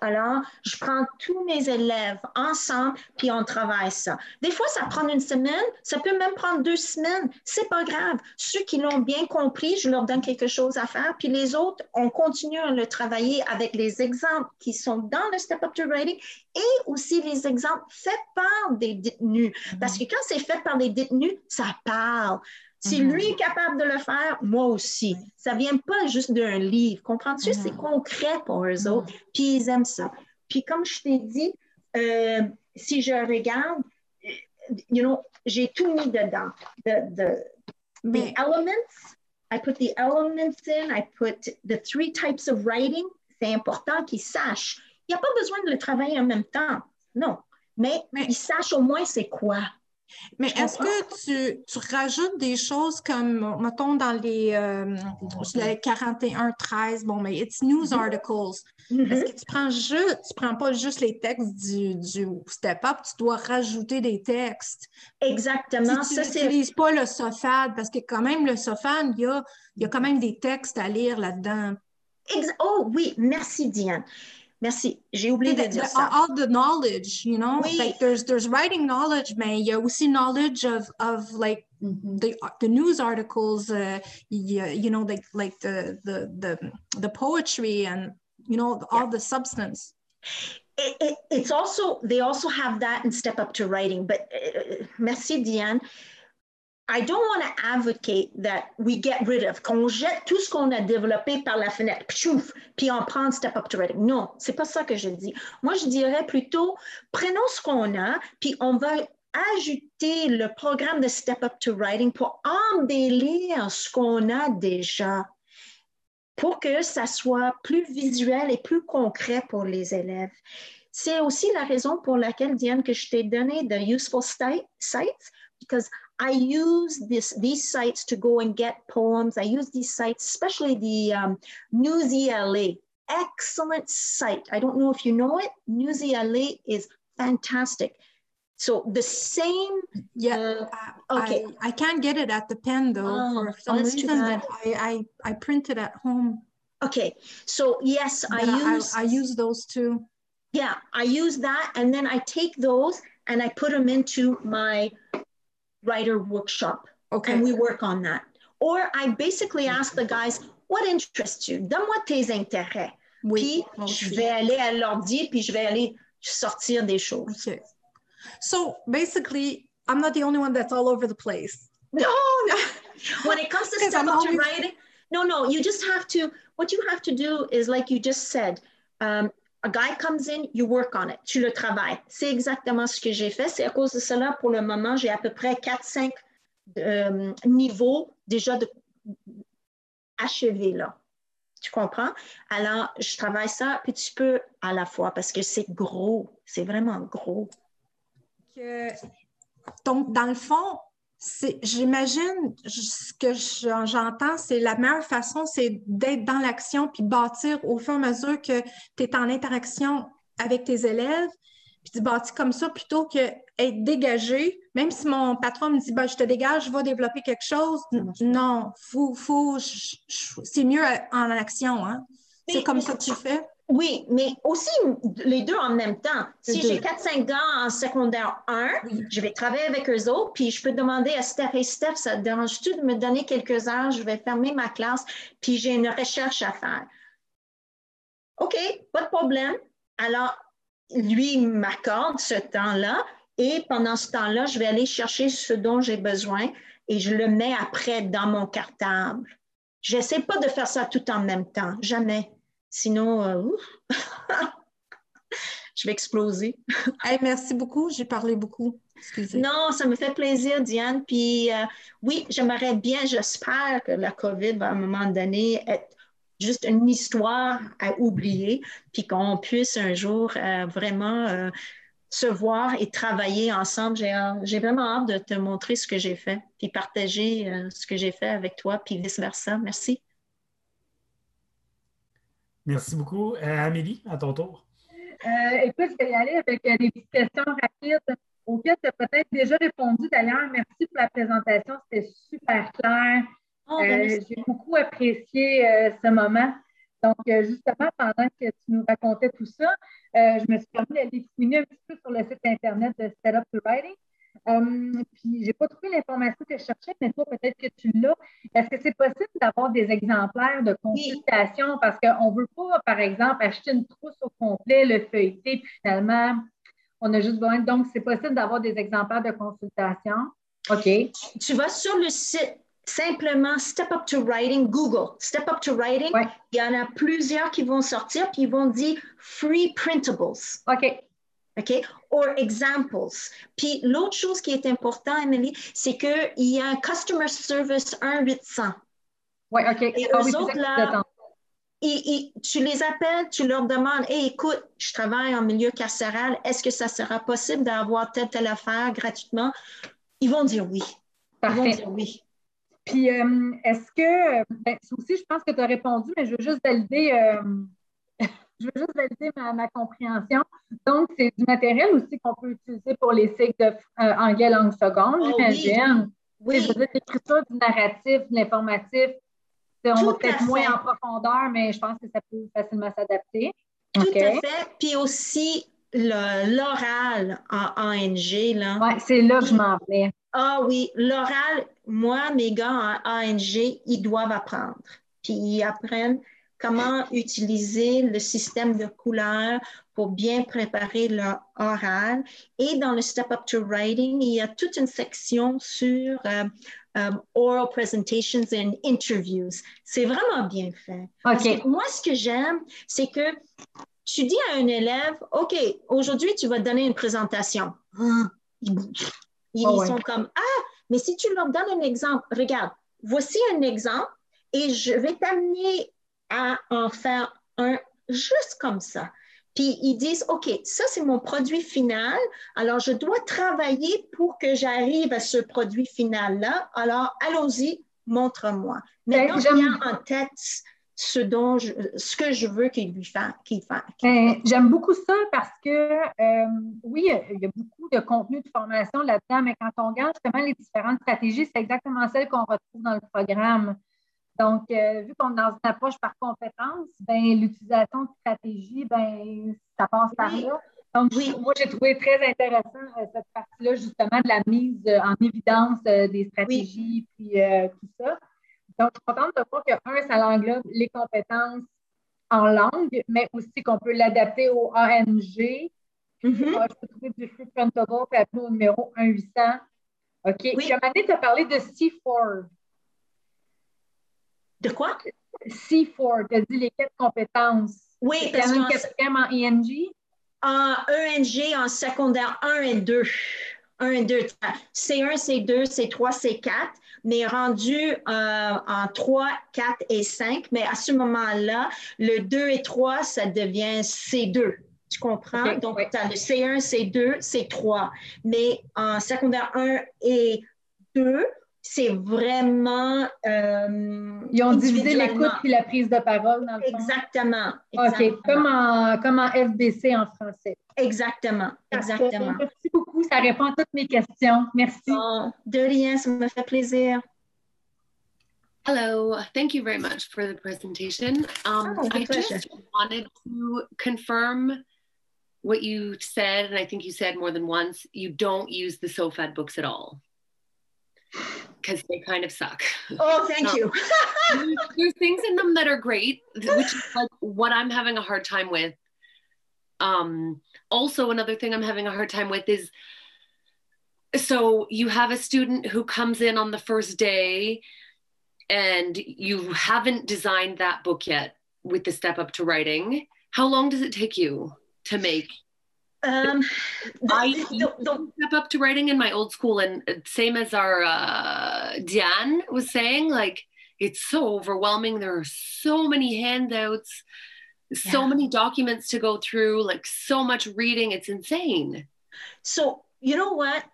Alors, je prends tous mes élèves ensemble, puis on travaille ça. Des fois, ça prend une semaine, ça peut même prendre deux semaines. C'est pas grave. Ceux qui l'ont bien compris, je leur donne quelque chose à faire, puis les autres, on continue à le travailler avec les exemples qui sont dans le Step Up to Writing et aussi les exemples faits par des détenus. Parce que quand c'est fait par des détenus, ça parle. Si mhm. lui est capable de le faire, moi aussi. Ça ne vient pas juste d'un livre. Comprends-tu? C'est concret pour eux autres. Puis ils aiment ça. Puis comme je t'ai dit, euh, si je regarde, you know, j'ai tout mis dedans. The, the, the elements, I put the elements in, I put the three types of writing. C'est important qu'ils sachent. Il n'y a pas besoin de le travailler en même temps. Non. Mais, Mais ils sachent au moins c'est quoi. Mais est-ce que tu, rajoutes des choses comme, mettons, dans les, euh, 41-13, bon, mais it's news mm-hmm. articles. Mm-hmm. Est-ce que tu prends juste, tu prends pas juste les textes du, du Step Up, tu dois rajouter des textes. Exactement. Si tu n'utilises pas le SOFAD, parce que quand même, le SOFAD, il y a, il y a quand même des textes à lire là-dedans. oh oui, merci Diane. Merci. J'ai oublié de dire ça. All the knowledge, you know, oui. like there's there's writing knowledge, mais il y a aussi knowledge of of like mm-hmm. the the news articles, uh, you, you know, like like the the the the poetry and you know all yeah. the substance. It, it, it's also they also have that and step up to writing. But uh, merci Diane. I don't want to advocate that we get rid of, qu'on jette tout ce qu'on a développé par la fenêtre, puis on prend step up to writing. Non, c'est pas ça que je dis. Moi, je dirais plutôt, prenons ce qu'on a, puis on va ajouter le programme de step up to writing pour embellir ce qu'on a déjà, pour que ça soit plus visuel et plus concret pour les élèves. C'est aussi la raison pour laquelle, Diane, que je t'ai donné de Useful Sites, because I use this, these sites to go and get poems. I use these sites, especially the um, Newsy LA. Excellent site. I don't know if you know it. Newsy LA is fantastic. So the same. Yeah. Uh, okay. I, I, can't get it at the pen though oh, for some oh, reason. That I, I I print it at home. Okay. So yes, I use. I, I use those too. Yeah, I use that, and then I take those and I put them into my writer workshop. Okay. And we work on that. Or I basically ask the guys, what interests you? Donne-moi tes intérêts. Oui. Puis je vais aller à l'ordi, puis je vais aller sortir des choses. Okay. So basically, I'm not the only one that's all over the place. No, no. when it comes to step to writing, no, no, you just have to, what you have to do is like you just said, um, a guy comes in, you work on it, tu le travailles. C'est exactement ce que j'ai fait. C'est à cause de cela, pour le moment, j'ai à peu près 4-5 euh, niveaux déjà achevés là. Tu comprends? Alors, je travaille ça petit peu à la fois parce que c'est gros, c'est vraiment gros. donc, dans le fond, j'imagine, ce que j'entends, c'est la meilleure façon, c'est d'être dans l'action puis bâtir au fur et à mesure que tu es en interaction avec tes élèves, puis tu bâtis comme ça plutôt qu'être dégagé. Même si mon patron me dit ben, je te dégage, je vais développer quelque chose. Non, faut, faut, c'est mieux en action. Hein? C'est comme ça que tu fais. Oui, mais aussi les deux en même temps. Si j'ai 4-5 gars en secondaire 1, je vais travailler avec eux autres, puis je peux demander à Steph et Steph, ça te dérange-tu de me donner quelques heures? Je vais fermer ma classe, puis j'ai une recherche à faire. OK, pas de problème. Alors, lui m'accorde ce temps-là, et pendant ce temps-là, je vais aller chercher ce dont j'ai besoin et je le mets après dans mon cartable. Je n'essaie pas de faire ça tout en même temps, jamais. Sinon, euh, je vais exploser. merci beaucoup. J'ai parlé beaucoup. Excusez. Non, ça me fait plaisir, Diane. Puis euh, oui, j'aimerais bien, j'espère que la COVID va à un moment donné être juste une histoire à oublier, puis qu'on puisse un jour euh, vraiment euh, se voir et travailler ensemble. J'ai vraiment hâte de te montrer ce que j'ai fait, puis partager ce que j'ai fait avec toi, puis vice-versa. Merci. Merci beaucoup. Amélie, à ton tour. Euh, écoute, je vais y aller avec euh, des petites questions rapides auxquelles tu as peut-être déjà répondu. D'ailleurs, merci pour la présentation, c'était super clair. Oh, ben, euh, j'ai beaucoup apprécié ce moment. Donc, justement, pendant que tu nous racontais tout ça, je me suis permis d'aller fouiner un petit peu sur le site Internet de Setup to Writing. Euh, puis, j'ai pas trouvé l'information que je cherchais, mais toi, peut-être que tu l'as. Est-ce que c'est possible d'avoir des exemplaires de consultation? Parce qu'on ne veut pas, par exemple, acheter une trousse au complet, le feuilleter, puis finalement, on a juste besoin. Donc, c'est possible d'avoir des exemplaires de consultation? OK. Tu vas sur le site simplement Step Up to Writing, Google, Step Up to Writing. Il y en a plusieurs qui vont sortir, puis ils vont dire Free Printables. OK. OK? Or examples. Puis l'autre chose qui est important, Emily, c'est qu'il y a un Customer Service 1800. Oui, OK. Et ah, eux autres, là, tu les appelles, tu leur demandes Hey, écoute, je travaille en milieu carcéral, est-ce que ça sera possible d'avoir telle, telle affaire gratuitement? Ils vont dire oui. Ils vont dire oui. Puis, euh, est-ce que, ben, aussi, je pense que tu as répondu, mais je veux juste valider. Euh, je veux juste valider ma, compréhension. Donc, c'est du matériel aussi qu'on peut utiliser pour les cycles de, euh, anglais langue seconde, oh, j'imagine. Oui. oui. Je veux dire, l'écriture du narratif, de l'informatif, on va peut-être moins en profondeur, mais je pense que ça peut facilement s'adapter. Tout à fait. Puis aussi, l'oral en ANG. Là. Oui, c'est là que je m'en vais. Ah oui, l'oral, moi, mes gars en ANG, ils doivent apprendre. Puis ils apprennent comment utiliser le système de couleurs pour bien préparer leur oral. Et dans le Step Up to Writing, il y a toute une section sur euh, euh, oral presentations and interviews. C'est vraiment bien fait. moi, ce que j'aime, c'est que tu dis à un élève, OK, aujourd'hui, tu vas donner une présentation. Ah, ils, oh, sont comme, ah, mais si tu leur donnes un exemple, regarde, voici un exemple et je vais t'amener à en faire un juste comme ça. Puis ils disent, OK, ça c'est mon produit final, alors je dois travailler pour que j'arrive à ce produit final-là. Alors allons-y, montre-moi. Mais ben, j'ai en tête ce, dont ce que je veux qu'il lui fasse. Ben, j'aime beaucoup ça parce que, euh, oui, il y a beaucoup de contenu de formation là-dedans, mais quand on regarde justement les différentes stratégies, c'est exactement celles qu'on retrouve dans le programme. Donc, euh, vu qu'on est dans une approche par compétence, ben, l'utilisation de stratégie, ben, ça passe par là. Donc, oui. moi, j'ai trouvé très intéressant euh, cette partie-là, justement, de la mise euh, en évidence des stratégies, puis tout ça. Donc, je suis contente de voir que, un, ça englobe les compétences en langue, mais aussi qu'on peut l'adapter au ANG. Mm-hmm. je peux trouver du free printable, puis appeler au numéro 1800. OK. Oui. Puis, à tu as parlé de C4. De quoi? C4, tu as dit les quatre compétences. Oui, parce que. quatrième en ENG? En ENG, en secondaire 1 et 2. 1 et 2. C1, C2, C3, C4, mais rendu euh, en 3, 4 et 5. Mais à ce moment-là, le 2 et 3, ça devient C2. Tu comprends? Donc, tu as le C1, C2, C3. Mais en secondaire 1 et 2, c'est vraiment. Euh, Ils ont divisé l'écoute et la prise de parole dans le Exactement. OK, comme en, comme en FBC en français. Exactement. Exactement. Merci beaucoup, ça répond à toutes mes questions. Merci. de rien, ça me fait plaisir. Hello, thank you very much for the presentation. Um, oh, I pleasure. just wanted to confirm what you said, and I think you said more than once, you don't use the SOFAD books at all because they kind of suck. Oh, thank you. there's things in them that are great, which is like what I'm having a hard time with. Um, also, another thing I'm having a hard time with is so you have a student who comes in on the first day and you haven't designed that book yet with the step up to writing. How long does it take you to make? Um, the, I the, the, step up to writing in my old school, and same as our uh, Diane was saying, like it's so overwhelming. There are so many handouts, yeah. so many documents to go through, like so much reading. It's insane. So you know what?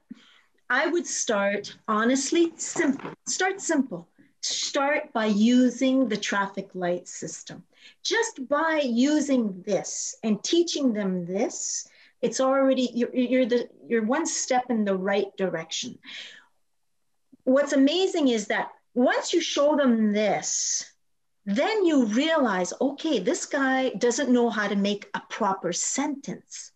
I would start honestly simple. Start simple. Start by using the traffic light system. Just by using this and teaching them this, it's already you're, you're the you're one step in the right direction. What's amazing is that once you show them this, then you realize, okay, this guy doesn't know how to make a proper sentence.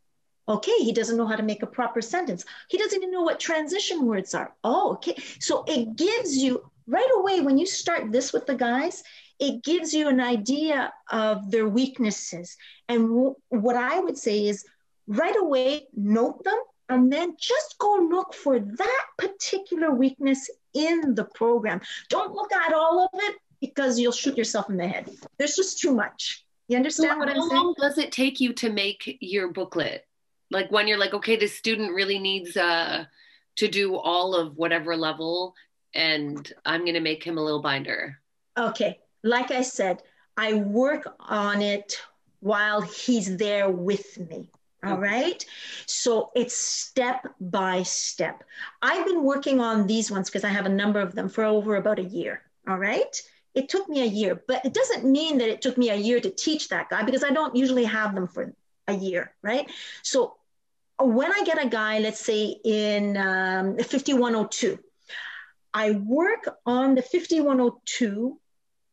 Okay, he doesn't know how to make a proper sentence. He doesn't even know what transition words are. Oh, okay. So it gives you right away when you start this with the guys, it gives you an idea of their weaknesses. And w- what I would say is right away, note them and then just go look for that particular weakness in the program. Don't look at all of it because you'll shoot yourself in the head. There's just too much. You understand so what I'm saying? How long does it take you to make your booklet? like when you're like okay this student really needs uh to do all of whatever level and i'm going to make him a little binder okay like i said i work on it while he's there with me all right? So it's step by step. I've been working on these ones because i have a number of them for over about a year. All right? It took me a year but it doesn't mean that it took me a year to teach that guy because i don't usually have them for a year right? So when I get a guy, let's say in um, 5102, I work on the 5102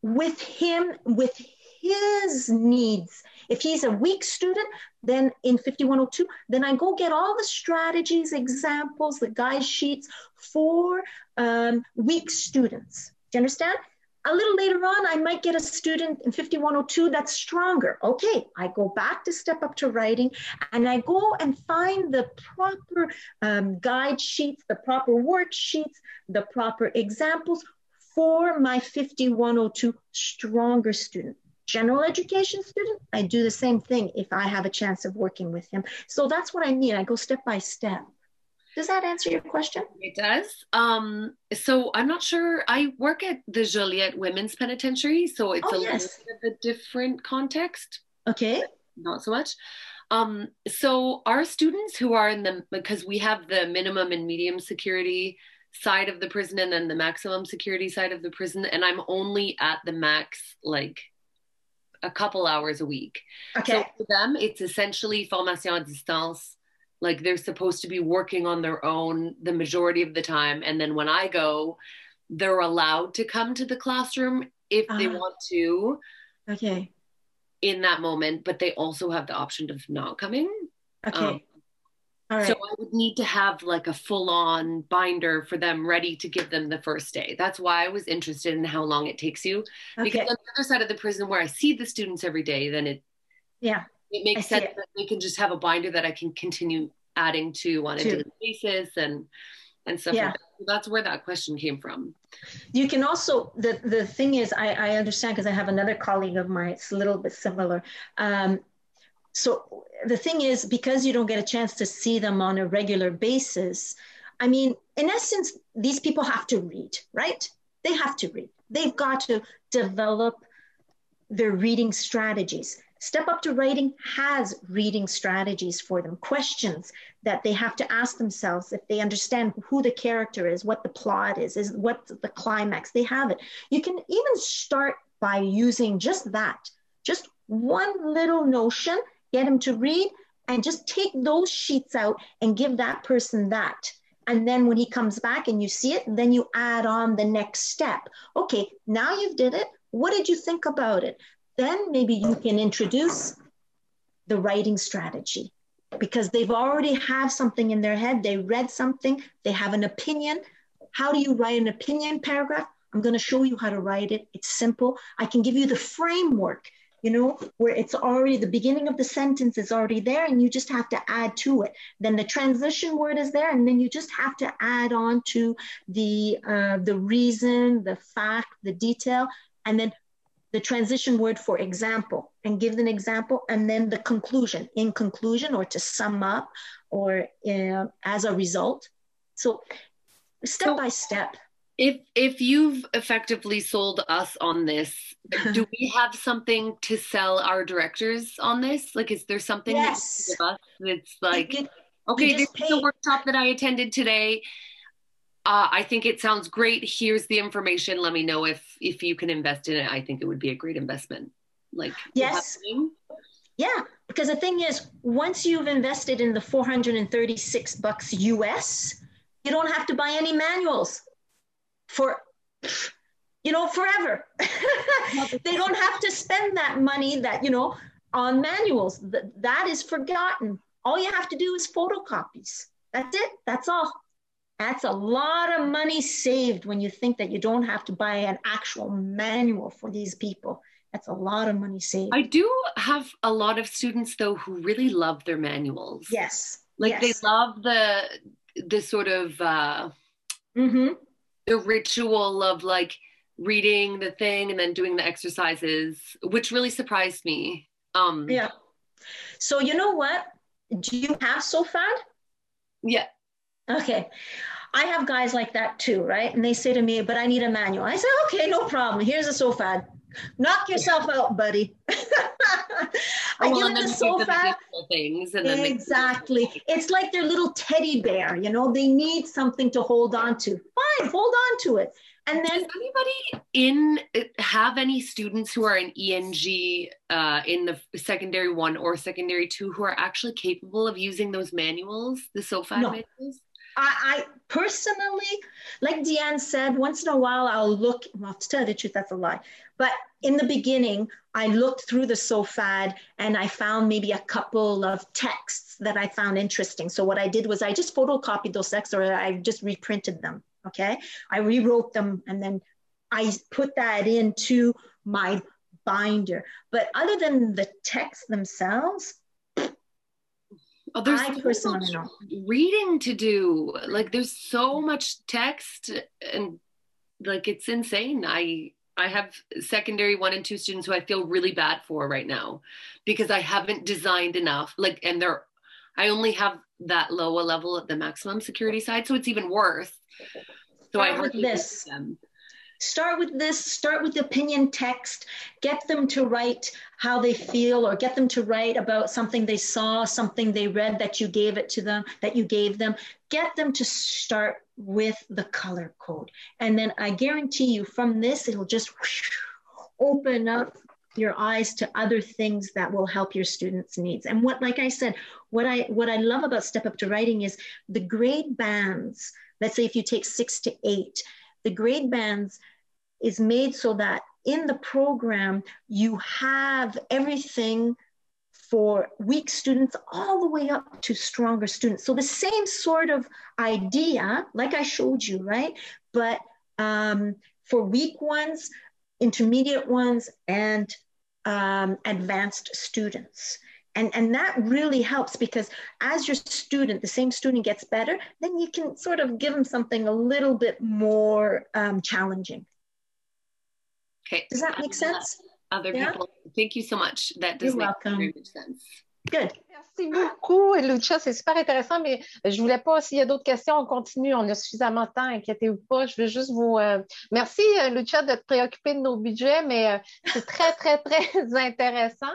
with him, with his needs. If he's a weak student, then in 5102, then I go get all the strategies, examples, the guide sheets for um, weak students. Do you understand? A little later on, I might get a student in 5102 that's stronger. Okay, I go back to step up to writing and I go and find the proper um, guide sheets, the proper worksheets, the proper examples for my 5102 stronger student. General education student, I do the same thing if I have a chance of working with him. So that's what I mean. I go step by step. Does that answer your question? It does. Um, so I'm not sure. I work at the Joliet Women's Penitentiary, so it's oh, a yes. little bit of a different context. Okay. Not so much. Um, so our students who are in the because we have the minimum and medium security side of the prison and then the maximum security side of the prison, and I'm only at the max like a couple hours a week. Okay. So for them, it's essentially formation à distance. Like they're supposed to be working on their own the majority of the time. And then when i go they're allowed to come to the classroom if uh, they want to okay. in that moment but they also have the option of not coming. Okay. Um, right. So I would need to have like a full on binder for them ready to give them the first day. That's why I was interested in how long it takes you. Okay. Because on the other side of the prison where I see the students every day, then it yeah it makes sense it. that we can just have a binder that I can continue adding to on a daily basis and and stuff yeah. like that. So that's where that question came from. You can also the the thing is I, I understand because I have another colleague of mine, it's a little bit similar. Um, so the thing is because you don't get a chance to see them on a regular basis, I mean, in essence, these people have to read, right? They have to read. They've got to develop their reading strategies. Step Up to Writing has reading strategies for them, questions that they have to ask themselves if they understand who the character is, what the plot is, is what the climax. They have it. You can even start by using just that, just one little notion, get them to read, and just take those sheets out and give that person that. And then when he comes back and you see it, then you add on the next step. Okay, now you've did it. What did you think about it? then maybe you can introduce the writing strategy because they've already have something in their head they read something they have an opinion how do you write an opinion paragraph i'm going to show you how to write it it's simple i can give you the framework you know where it's already the beginning of the sentence is already there and you just have to add to it. Then the transition word is there and then you just have to add on to the uh, the reason the fact the detail and then the transition word for example and give an example and then the conclusion. In conclusion or to sum up or uh, as a result. So step so by step if if you've effectively sold us on this do we have something to sell our directors on this like is there something yes. that us that's like okay this is the workshop that i attended today uh, I think it sounds great. Here's the information. Let me know if if you can invest in it. I think it would be a great investment. Like yes, yeah. Because the thing is, once you've invested in the 436 bucks US, you don't have to buy any manuals for you know forever. they don't have to spend that money that you know on manuals. That that is forgotten. All you have to do is photocopies. That's it. That's all. That's a lot of money saved when you think that you don't have to buy an actual manual for these people. That's a lot of money saved. I do have a lot of students though who really love their manuals. Yes. Like yes. they love the the sort of uh mm-hmm. The ritual of like reading the thing and then doing the exercises, which really surprised me. Um Yeah. So you know what? Do you have SOFAD? Yeah. Okay. I have guys like that too, right? And they say to me, but I need a manual. I say, okay, no problem. Here's a SOFAD. Knock yourself out, buddy. I well, give it the SOFAD. Things and then exactly. It's like their little teddy bear, you know, they need something to hold on to. Fine, hold on to it. And then does anybody in have any students who are in ENG uh, in the secondary one or secondary two who are actually capable of using those manuals, the SOFAD no. manuals? I, I, personally, like Deanne said, once in a while I'll look, well, to tell the truth, that's a lie. But in the beginning, I looked through the SOFAD and I found maybe a couple of texts that I found interesting. So what I did was I just photocopied those texts or I just reprinted them. Okay. I rewrote them and then I put that into my binder. But other than the texts themselves, Oh, there's I personally so know. reading to do. Like there's so mm-hmm. much text and like it's insane. I I have secondary one and two students who I feel really bad for right now because I haven't designed enough. Like and they're I only have that low a level at the maximum security side, so it's even worse. So Start I with this. Them start with this start with the opinion text. Get them to write how they feel or get them to write about something they saw something they read that you gave it to them that you gave them. Get them to start with the color code. And then i guarantee you from this it'll just open up your eyes to other things that will help your students needs. And what like i said what i what i love about step up to writing is the grade bands. Let's say if you take six to eight the grade bands is made so that in the program you have everything for weak students all the way up to stronger students. So the same sort of idea, like I showed you, right? But um, for weak ones, intermediate ones, and um, advanced students. And, and that really helps because as your student, the same student gets better, then you can sort of give them something a little bit more um, challenging. Okay. Does that make sense? Other yeah? people. Thank you so much. That does You're make welcome. very much sense. Good. Merci beaucoup, Lucia. C'est super intéressant, mais je voulais pas, s'il y a d'autres questions, on continue. On a suffisamment de temps, inquiétez-vous pas. Je veux juste vous. Euh... Merci, Lucia, de te préoccuper de nos budgets, mais euh, c'est très, très, très intéressant.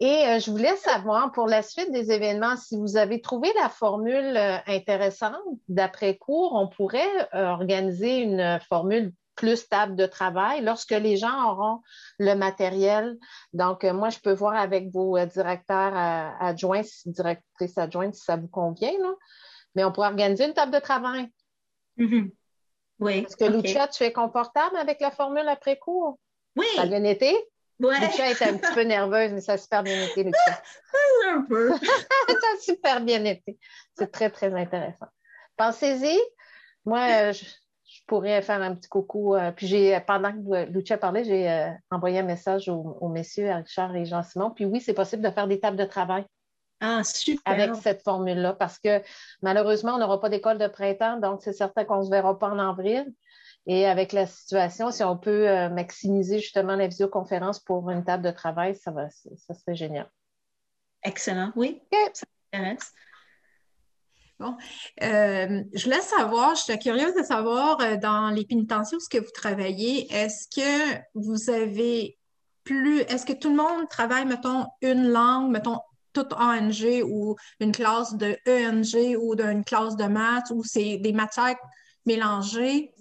Et euh, je voulais savoir, pour la suite des événements, si vous avez trouvé la formule euh, intéressante d'après-cours, on pourrait euh, organiser une formule plus stable de travail lorsque les gens auront le matériel. Donc, euh, moi, je peux voir avec vos euh, directeurs euh, adjoints, directrices adjointes, si ça vous convient. Là. Mais on pourrait organiser une table de travail. Mm-hmm. Oui. Est-ce que okay. Lucia, tu es confortable avec la formule après cours? Oui. Ça a bien été? Ouais. Lucia est un petit peu nerveuse, mais ça a super bien été, Lucia. un peu. ça a super bien été. C'est très, très intéressant. Pensez-y. Moi, je pourrais faire un petit coucou. Euh, puis j'ai, pendant que Lucia parlait, j'ai euh, envoyé un message aux, aux, messieurs, à Richard et Jean-Simon. Puis oui, c'est possible de faire des tables de travail. Ah, super. Avec cette formule-là, parce que malheureusement, on n'aura pas d'école de printemps, donc c'est certain qu'on ne se verra pas en avril. Et avec la situation, si on peut euh, maximiser justement la visioconférence pour une table de travail, ça, va, ça serait génial. Excellent, oui. Ça m'intéresse. Bon, euh, je voulais savoir, je suis curieuse de savoir euh, dans les pénitenciers où ce que vous travaillez, est-ce que vous avez plus, est-ce que tout le monde travaille, mettons, une langue, mettons, toute ONG ou une classe de ENG ou d'une classe de maths ou c'est des matières mélangées?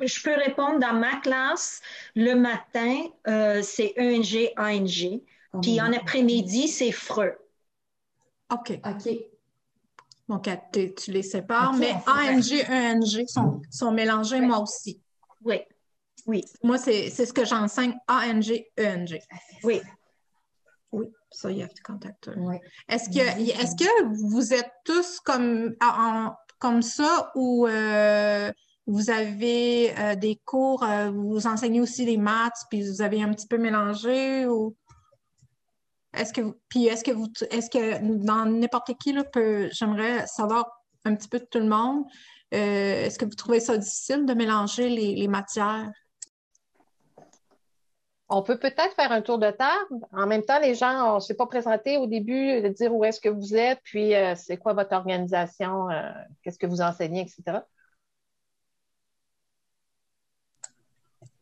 Je peux répondre dans ma classe. Le matin, euh, c'est ENG, ANG. Puis en après-midi, c'est FRE. OK. OK. Donc, tu, les sépares, mais ANG, ENG sont, sont mélangés, moi aussi. Oui. Oui. Moi, c'est ce que j'enseigne, ANG, ENG. Oui. Oui, ça, you have to contact Oui. Est-ce que, est que vous êtes tous comme, comme ça ou euh, vous avez euh, des cours, euh, vous enseignez aussi les maths, puis vous avez un petit peu mélangé ou? Est-ce que puis est-ce que vous est-ce que dans n'importe qui là peut j'aimerais savoir un petit peu de tout le monde. Euh, est-ce que vous trouvez ça difficile de mélanger les, matières? On peut peut-être faire un tour de table. En même temps, les gens, on ne s'est pas présenté au début, de dire où est-ce que vous êtes, puis c'est quoi votre organisation, qu'est-ce que vous enseignez, etc.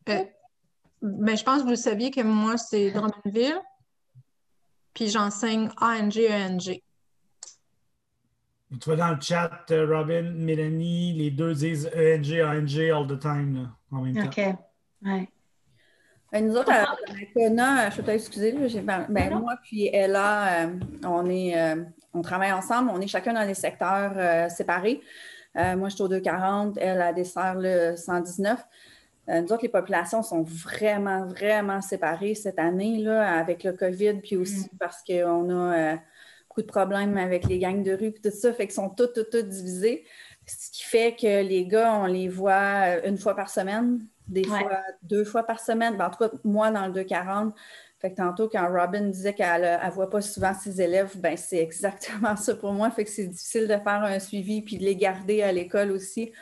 Euh, ben, je pense que vous saviez que moi, c'est Drummondville. Puis j'enseigne ANG, ENG. Tu vois dans le chat, euh, Robin, Mélanie, les deux disent ENG, ANG all the time, en même temps. OK. Ouais. Ben, nous autres, à Nakona, je peux t'excuser, ben, moi puis Ella, euh, on, est, on travaille ensemble, on est chacun dans des secteurs séparés. moi, je suis au 240, elle a dessert le 119. Euh, nous autres, les populations sont vraiment, vraiment séparées cette année là, avec le COVID, puis aussi mm. parce qu'on a euh, beaucoup de problèmes avec les gangs de rue, et tout ça, fait qu'ils sont tous, tous, tous divisés. Ce qui fait que les gars, on les voit euh, une fois par semaine, des fois deux fois par semaine. Ben, en tout cas, moi, dans le 240, fait que tantôt, quand Robin disait qu'elle ne voit pas souvent ses élèves, ben c'est exactement ça pour moi. Fait que c'est difficile de faire un suivi puis de les garder à l'école aussi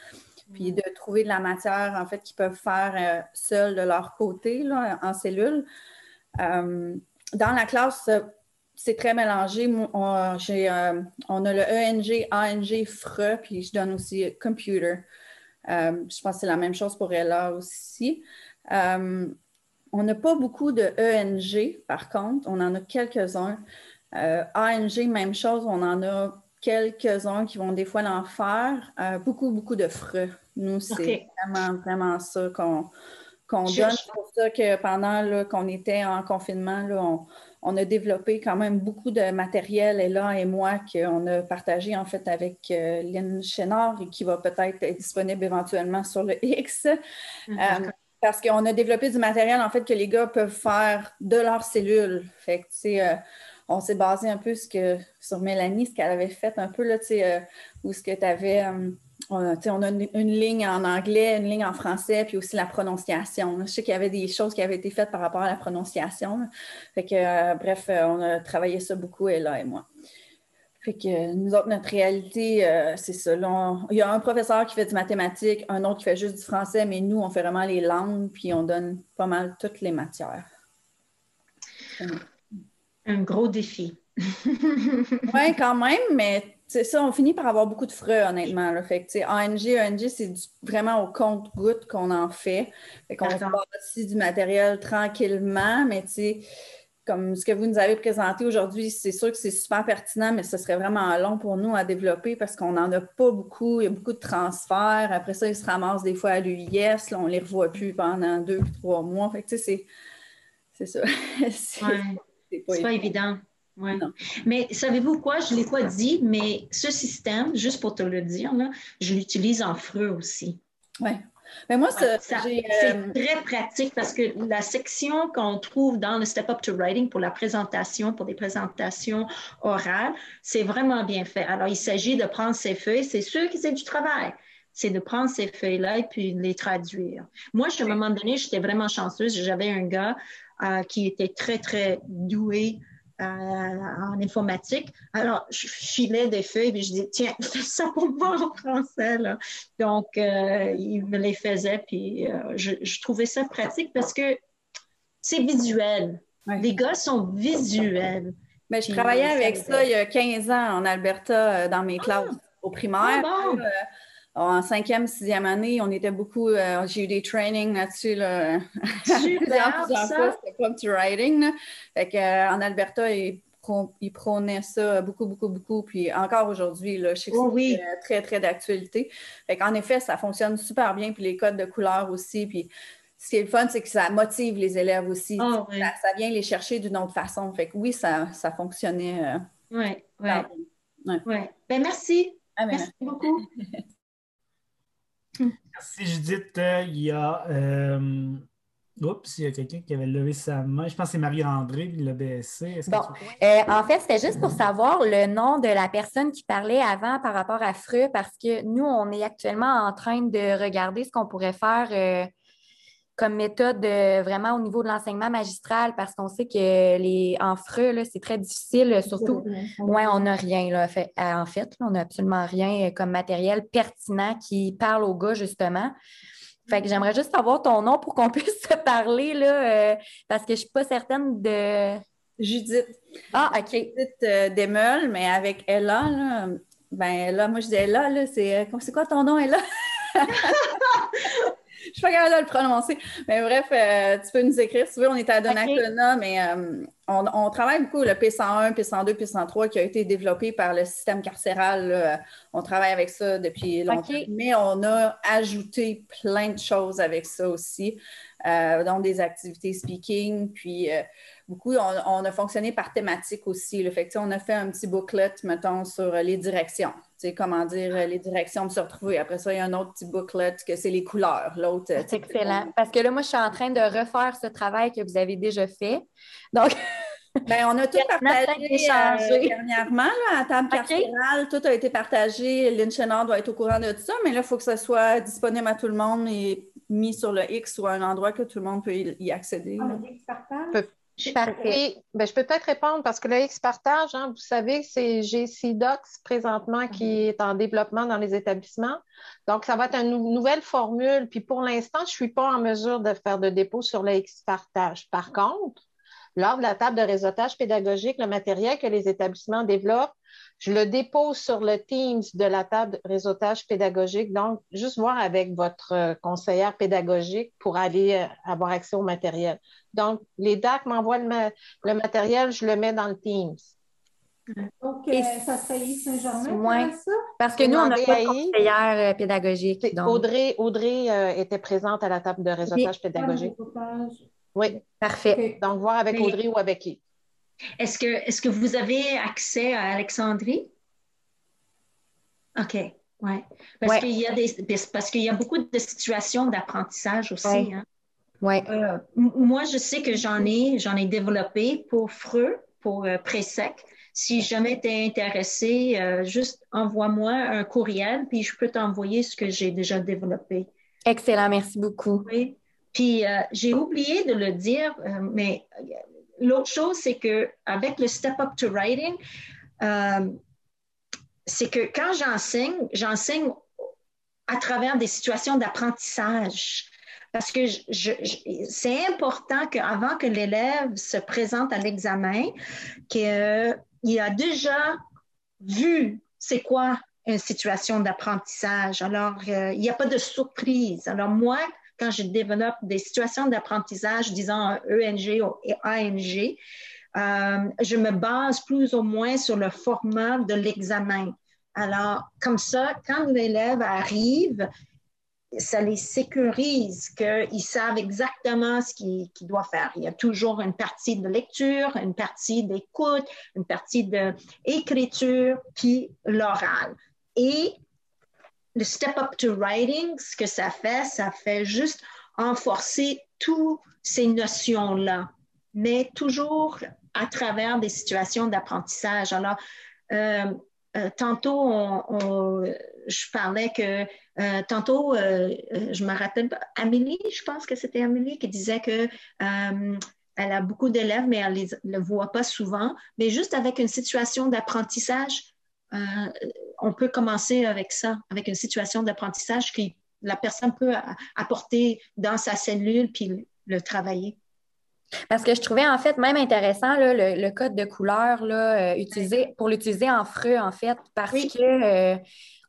puis de trouver de la matière, en fait, qu'ils peuvent faire euh, seuls de leur côté, là, en cellule. Euh, dans la classe, c'est très mélangé. On, euh, on, a le ENG, ANG, FRE, puis je donne aussi computer. je pense que c'est la même chose pour Ella aussi. on n'a pas beaucoup de ENG, par contre. On en a quelques-uns. ANG, même chose. On en a quelques-uns qui vont des fois l'en faire. Euh, beaucoup, beaucoup de frais. Nous, c'est vraiment, vraiment ça qu'on donne. C'est pour ça que pendant qu'on était en confinement, là, on, a développé quand même beaucoup de matériel, Ella et moi, qu'on a partagé en fait avec euh, Lynn Chénard et qui va peut-être être disponible éventuellement sur le X. Euh, parce qu'on a développé du matériel en fait que les gars peuvent faire de leur cellule. Fait que, on s'est basé un peu sur Mélanie, ce qu'elle avait fait un peu, là, euh, où ce que tu. Euh, on, a une, ligne en anglais, une ligne en français, puis aussi la prononciation. Je sais qu'il y avait des choses qui avaient été faites par rapport à la prononciation. Fait que, euh, bref, on a travaillé ça beaucoup, Ella et moi. Fait que nous autres, notre réalité, c'est ça. il y a un professeur qui fait du mathématique, un autre qui fait juste du français, mais nous, on fait vraiment les langues, puis on donne pas mal toutes les matières un gros défi. oui, quand même, mais ça, on finit par avoir beaucoup de frais, honnêtement. Là. Fait que, ANG, ANG, c'est vraiment au compte-goutte qu'on en fait. Fait qu'on aussi du matériel tranquillement, mais comme ce que vous nous avez présenté aujourd'hui, c'est sûr que c'est super pertinent, mais ce serait vraiment long pour nous à développer parce qu'on n'en a pas beaucoup. Il y a beaucoup de transferts. Après ça, ils se ramassent des fois à l'UIS. On ne les revoit plus pendant deux ou trois mois. Fait que, c'est, c'est ça. C'est pas, évident. Mais savez-vous quoi? Je ne l'ai pas dit, mais ce système, juste pour te le dire, là, je l'utilise en FRE aussi. Oui. Mais moi, c'est euh, très pratique parce que la section qu'on trouve dans le Step Up to Writing pour la présentation, pour des présentations orales, c'est vraiment bien fait. Alors, il s'agit de prendre ces feuilles. C'est sûr que c'est du travail. C'est de prendre ces feuilles-là et puis les traduire. Moi, à un moment donné, j'étais vraiment chanceuse. J'avais un gars euh, qui était très, très doué en informatique. Alors, je filais des feuilles et je dis, tiens, fais ça pour moi en français. Donc, il me les faisait, puis je, trouvais ça pratique parce que c'est visuel. Les gars sont visuels. Mais je travaillais avec ça il y a 15 ans en Alberta dans mes ah! classes au primaire. Ah, en cinquième, sixième année, on était beaucoup, euh, j'ai eu des trainings là-dessus. Là. Super, C'était copywriting. Fait euh, en Alberta, ils, prônaient ça beaucoup, beaucoup, beaucoup. Puis encore aujourd'hui, je sais que oh c'est très, très d'actualité. En effet, ça fonctionne super bien. Puis les codes de couleur aussi. Puis ce qui est le fun, c'est que ça motive les élèves aussi. Ah, ça, vient les chercher d'une autre façon. Fait que oui, ça, ça fonctionnait. oui, oui. Ouais. Ben, merci. Ah, ben, merci beaucoup. Merci Judith. Euh, il y a. Euh, oups, il y a quelqu'un qui avait levé sa main. Je pense que c'est Marie-André qui l'a baissé. Bon, euh, en fait, c'était juste pour savoir le nom de la personne qui parlait avant par rapport à Freux, parce que nous, on est actuellement en train de regarder ce qu'on pourrait faire comme méthode vraiment au niveau de l'enseignement magistral parce qu'on sait que les en FRE, c'est très difficile, surtout. Ouais, on n'a rien. Là, fait, en fait, on n'a absolument rien comme matériel pertinent qui parle aux gars, justement. Fait que j'aimerais juste savoir ton nom pour qu'on puisse se parler, là, euh, parce que je ne suis pas certaine de. Judith. Ah, OK. Judith euh, Demeul, mais avec Ella, là, ben là, moi je dis Ella, là, c'est, euh, c'est quoi ton nom, Ella? je suis pas capable de le prononcer. Mais bref, euh, tu peux nous écrire si tu veux. On est à Donnacona, mais euh, on, travaille beaucoup le P101, P102, P103 qui a été développé par le système carcéral. On travaille avec ça depuis longtemps. Mais on a ajouté plein de choses avec ça aussi, euh, donc des activités speaking, puis beaucoup, on, a fonctionné par thématique aussi. Le fait on a fait un petit booklet, mettons, sur les directions. Tu sais, comment dire, les directions de se retrouver. Après ça, il y a un autre petit booklet que c'est les couleurs. L'autre. C'est excellent. Parce que là, moi, je suis en train de refaire ce travail que vous avez déjà fait. Donc. Ben, on a tout partagé euh, dernièrement là, à table carcérale. Tout a été partagé. L'Inchenard doit être au courant de tout ça, mais là, il faut que ça soit disponible à tout le monde et mis sur le X ou à un endroit que tout le monde peut y accéder. Ah, Parfait. Ben, je peux peut-être répondre parce que le X-Partage, hein, vous savez, c'est GCDocs présentement qui mhm. est en développement dans les établissements. Donc, ça va être une nouvelle formule. Puis pour l'instant, je ne suis pas en mesure de faire de dépôt sur le X-Partage. Par contre, lors de la table de réseautage pédagogique, le matériel que les établissements développent, je le dépose sur le Teams de la table de réseautage pédagogique. Donc, juste voir avec votre euh, conseillère pédagogique pour aller euh, avoir accès au matériel. Donc, les DAC m'envoient le, matériel, je le mets dans le Teams. Donc, euh, ça serait Saint-Germain, ça? Parce que nous, on n'a pas de conseillère pédagogique. Audrey, Audrey était présente à la table de réseautage pédagogique. Oui. Parfait. Donc, voir avec Audrey ou avec qui? Est-ce que, est que vous avez accès à Alexandrie? OK. Oui. Parce qu'il y a des parce qu'il y a beaucoup de situations d'apprentissage aussi. Hein. Ouais. Euh, moi, je sais que j'en ai, j'en ai développé pour Freux, pour euh, Présec. Si jamais tu es intéressé, euh, juste envoie-moi un courriel, puis je peux t'envoyer ce que j'ai déjà développé. Excellent, merci beaucoup. Oui. Puis j'ai oublié de le dire, mais l'autre chose, c'est que avec le Step Up to Writing, euh, c'est que quand j'enseigne, j'enseigne à travers des situations d'apprentissage. Parce que c'est important qu'avant que l'élève se présente à l'examen, qu'il a déjà vu c'est quoi une situation d'apprentissage. Alors, euh, il n'y a pas de surprise. Alors, moi, quand je développe des situations d'apprentissage, disons ENG ou ANG, euh, je me base plus ou moins sur le format de l'examen. Alors, comme ça, quand l'élève arrive, ça les sécurise, qu'ils savent exactement ce qu'ils doivent faire. Il y a toujours une partie de lecture, une partie d'écoute, une partie d'écriture, puis l'oral. Et le step up to writing, ce que ça fait, ça fait juste renforcer toutes ces notions-là, mais toujours à travers des situations d'apprentissage. Alors, euh, euh, tantôt, je parlais que, euh, tantôt, je me rappelle, Amélie, je pense que c'était Amélie qui disait que elle a beaucoup d'élèves, mais elle ne le voit pas souvent. Mais juste avec une situation d'apprentissage, euh, on peut commencer avec ça, avec une situation d'apprentissage que la personne peut apporter dans sa cellule puis le, travailler. Parce que je trouvais en fait même intéressant le, code de couleur là, euh, pour l'utiliser en freux, en fait, parce que euh,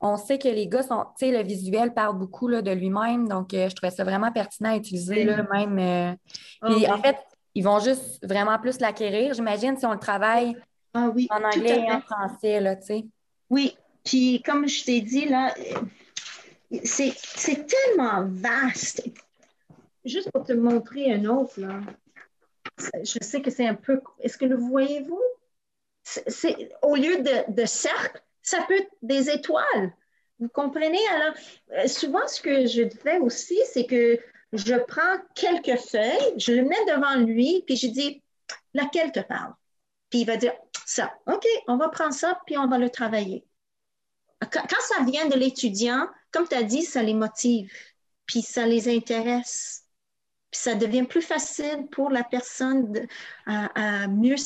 on sait que les gars sont, tu sais, le visuel parle beaucoup là, de lui-même, donc je trouvais ça vraiment pertinent à utiliser là, même. puis en fait, ils vont juste vraiment plus l'acquérir, j'imagine, si on le travaille ah oui, en anglais et en français, là, tu sais. Oui, puis comme je t'ai dit, là, c'est tellement vaste. Juste pour te montrer un autre, là. Je sais que c'est un peu. Est-ce que le voyez-vous? C'est au lieu de, de cercle, ça peut être des étoiles. Vous comprenez? Alors, euh, souvent, ce que je fais aussi, c'est que je prends quelques feuilles, je le mets devant lui, puis je dis, laquelle te parle? Puis il va dire, ça. OK, on va prendre ça, puis on va le travailler. Quand, ça vient de l'étudiant, comme tu as dit, ça les motive, puis ça les intéresse. Puis ça devient plus facile pour la personne à, mieux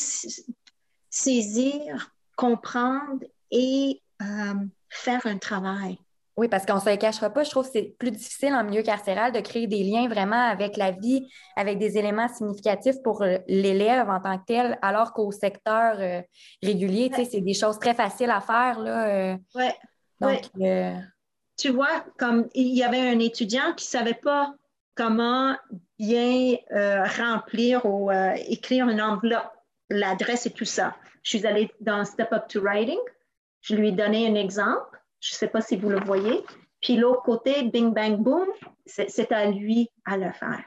saisir, comprendre et euh, faire un travail. Oui, parce qu'on ne se le cachera pas, je trouve que c'est plus difficile en milieu carcéral de créer des liens vraiment avec la vie, avec des éléments significatifs pour euh, l'élève en tant que tel, alors qu'au secteur euh, régulier, tu sais, c'est des choses très faciles à faire. Là, oui. Ouais. Tu vois, comme il y avait un étudiant qui ne savait pas comment bien remplir ou écrire une enveloppe, l'adresse et tout ça. Je suis allée dans Step Up to Writing. Je lui ai donné un exemple je ne sais pas si vous le voyez. Puis l'autre côté, bing, bang, boom, c'est à lui à le faire.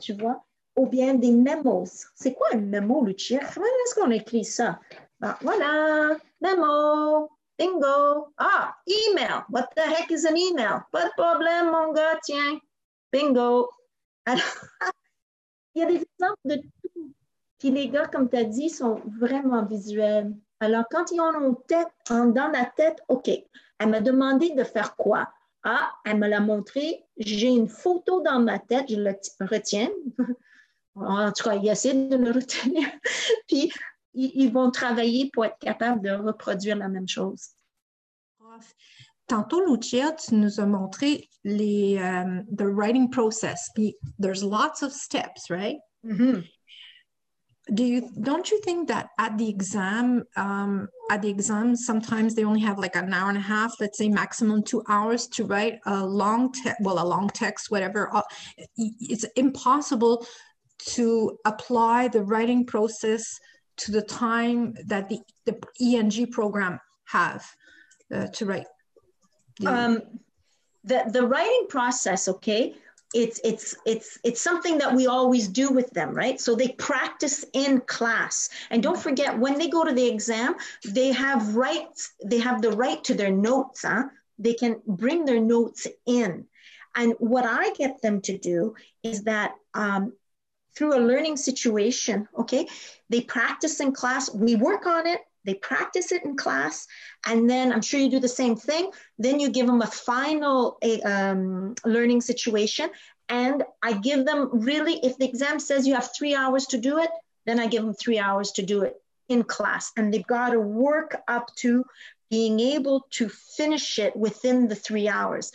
Tu vois? Ou bien des memos. C'est quoi un memo, Lucia? Comment est-ce qu'on écrit ça? Ben, voilà, memo, bingo. Ah, email. What the heck is an email? Pas de problème, mon gars, tiens. Bingo. Alors, il y a des exemples de tout. Puis les gars, comme tu as dit, sont vraiment visuels. Alors, quand ils ont tête, dans la tête, OK, elle m'a demandé de faire quoi? Ah, elle me l'a montré. J'ai une photo dans ma tête, je le retiens. en tout cas, il essaie de le retenir. Puis, ils, vont travailler pour être capables de reproduire la même chose. Tantôt, Lucia, tu nous as montré les, um, the writing process. Puis, there's lots of steps, right? Mm-hmm. Do you don't you think that at the exam um, at the exam sometimes they only have like an hour and a half let's say maximum two hours to write a long text well a long text whatever uh, it's impossible to apply the writing process to the time that the, the eng program have uh, to write. The, um, the the writing process okay it's it's it's it's something that we always do with them right? So they practice in class. And don't forget when they go to the exam they have rights they have the right to their notes huh? they can bring their notes in. And what i get them to do is that um, through a learning situation okay they practice in class. We work on it they practice it in class, and then I'm sure you do the same thing. Then you give them a final a, um, learning situation, and I give them really, if the exam says you have three hours to do it, then I give them three hours to do it in class, and they've got to work up to being able to finish it within the three hours.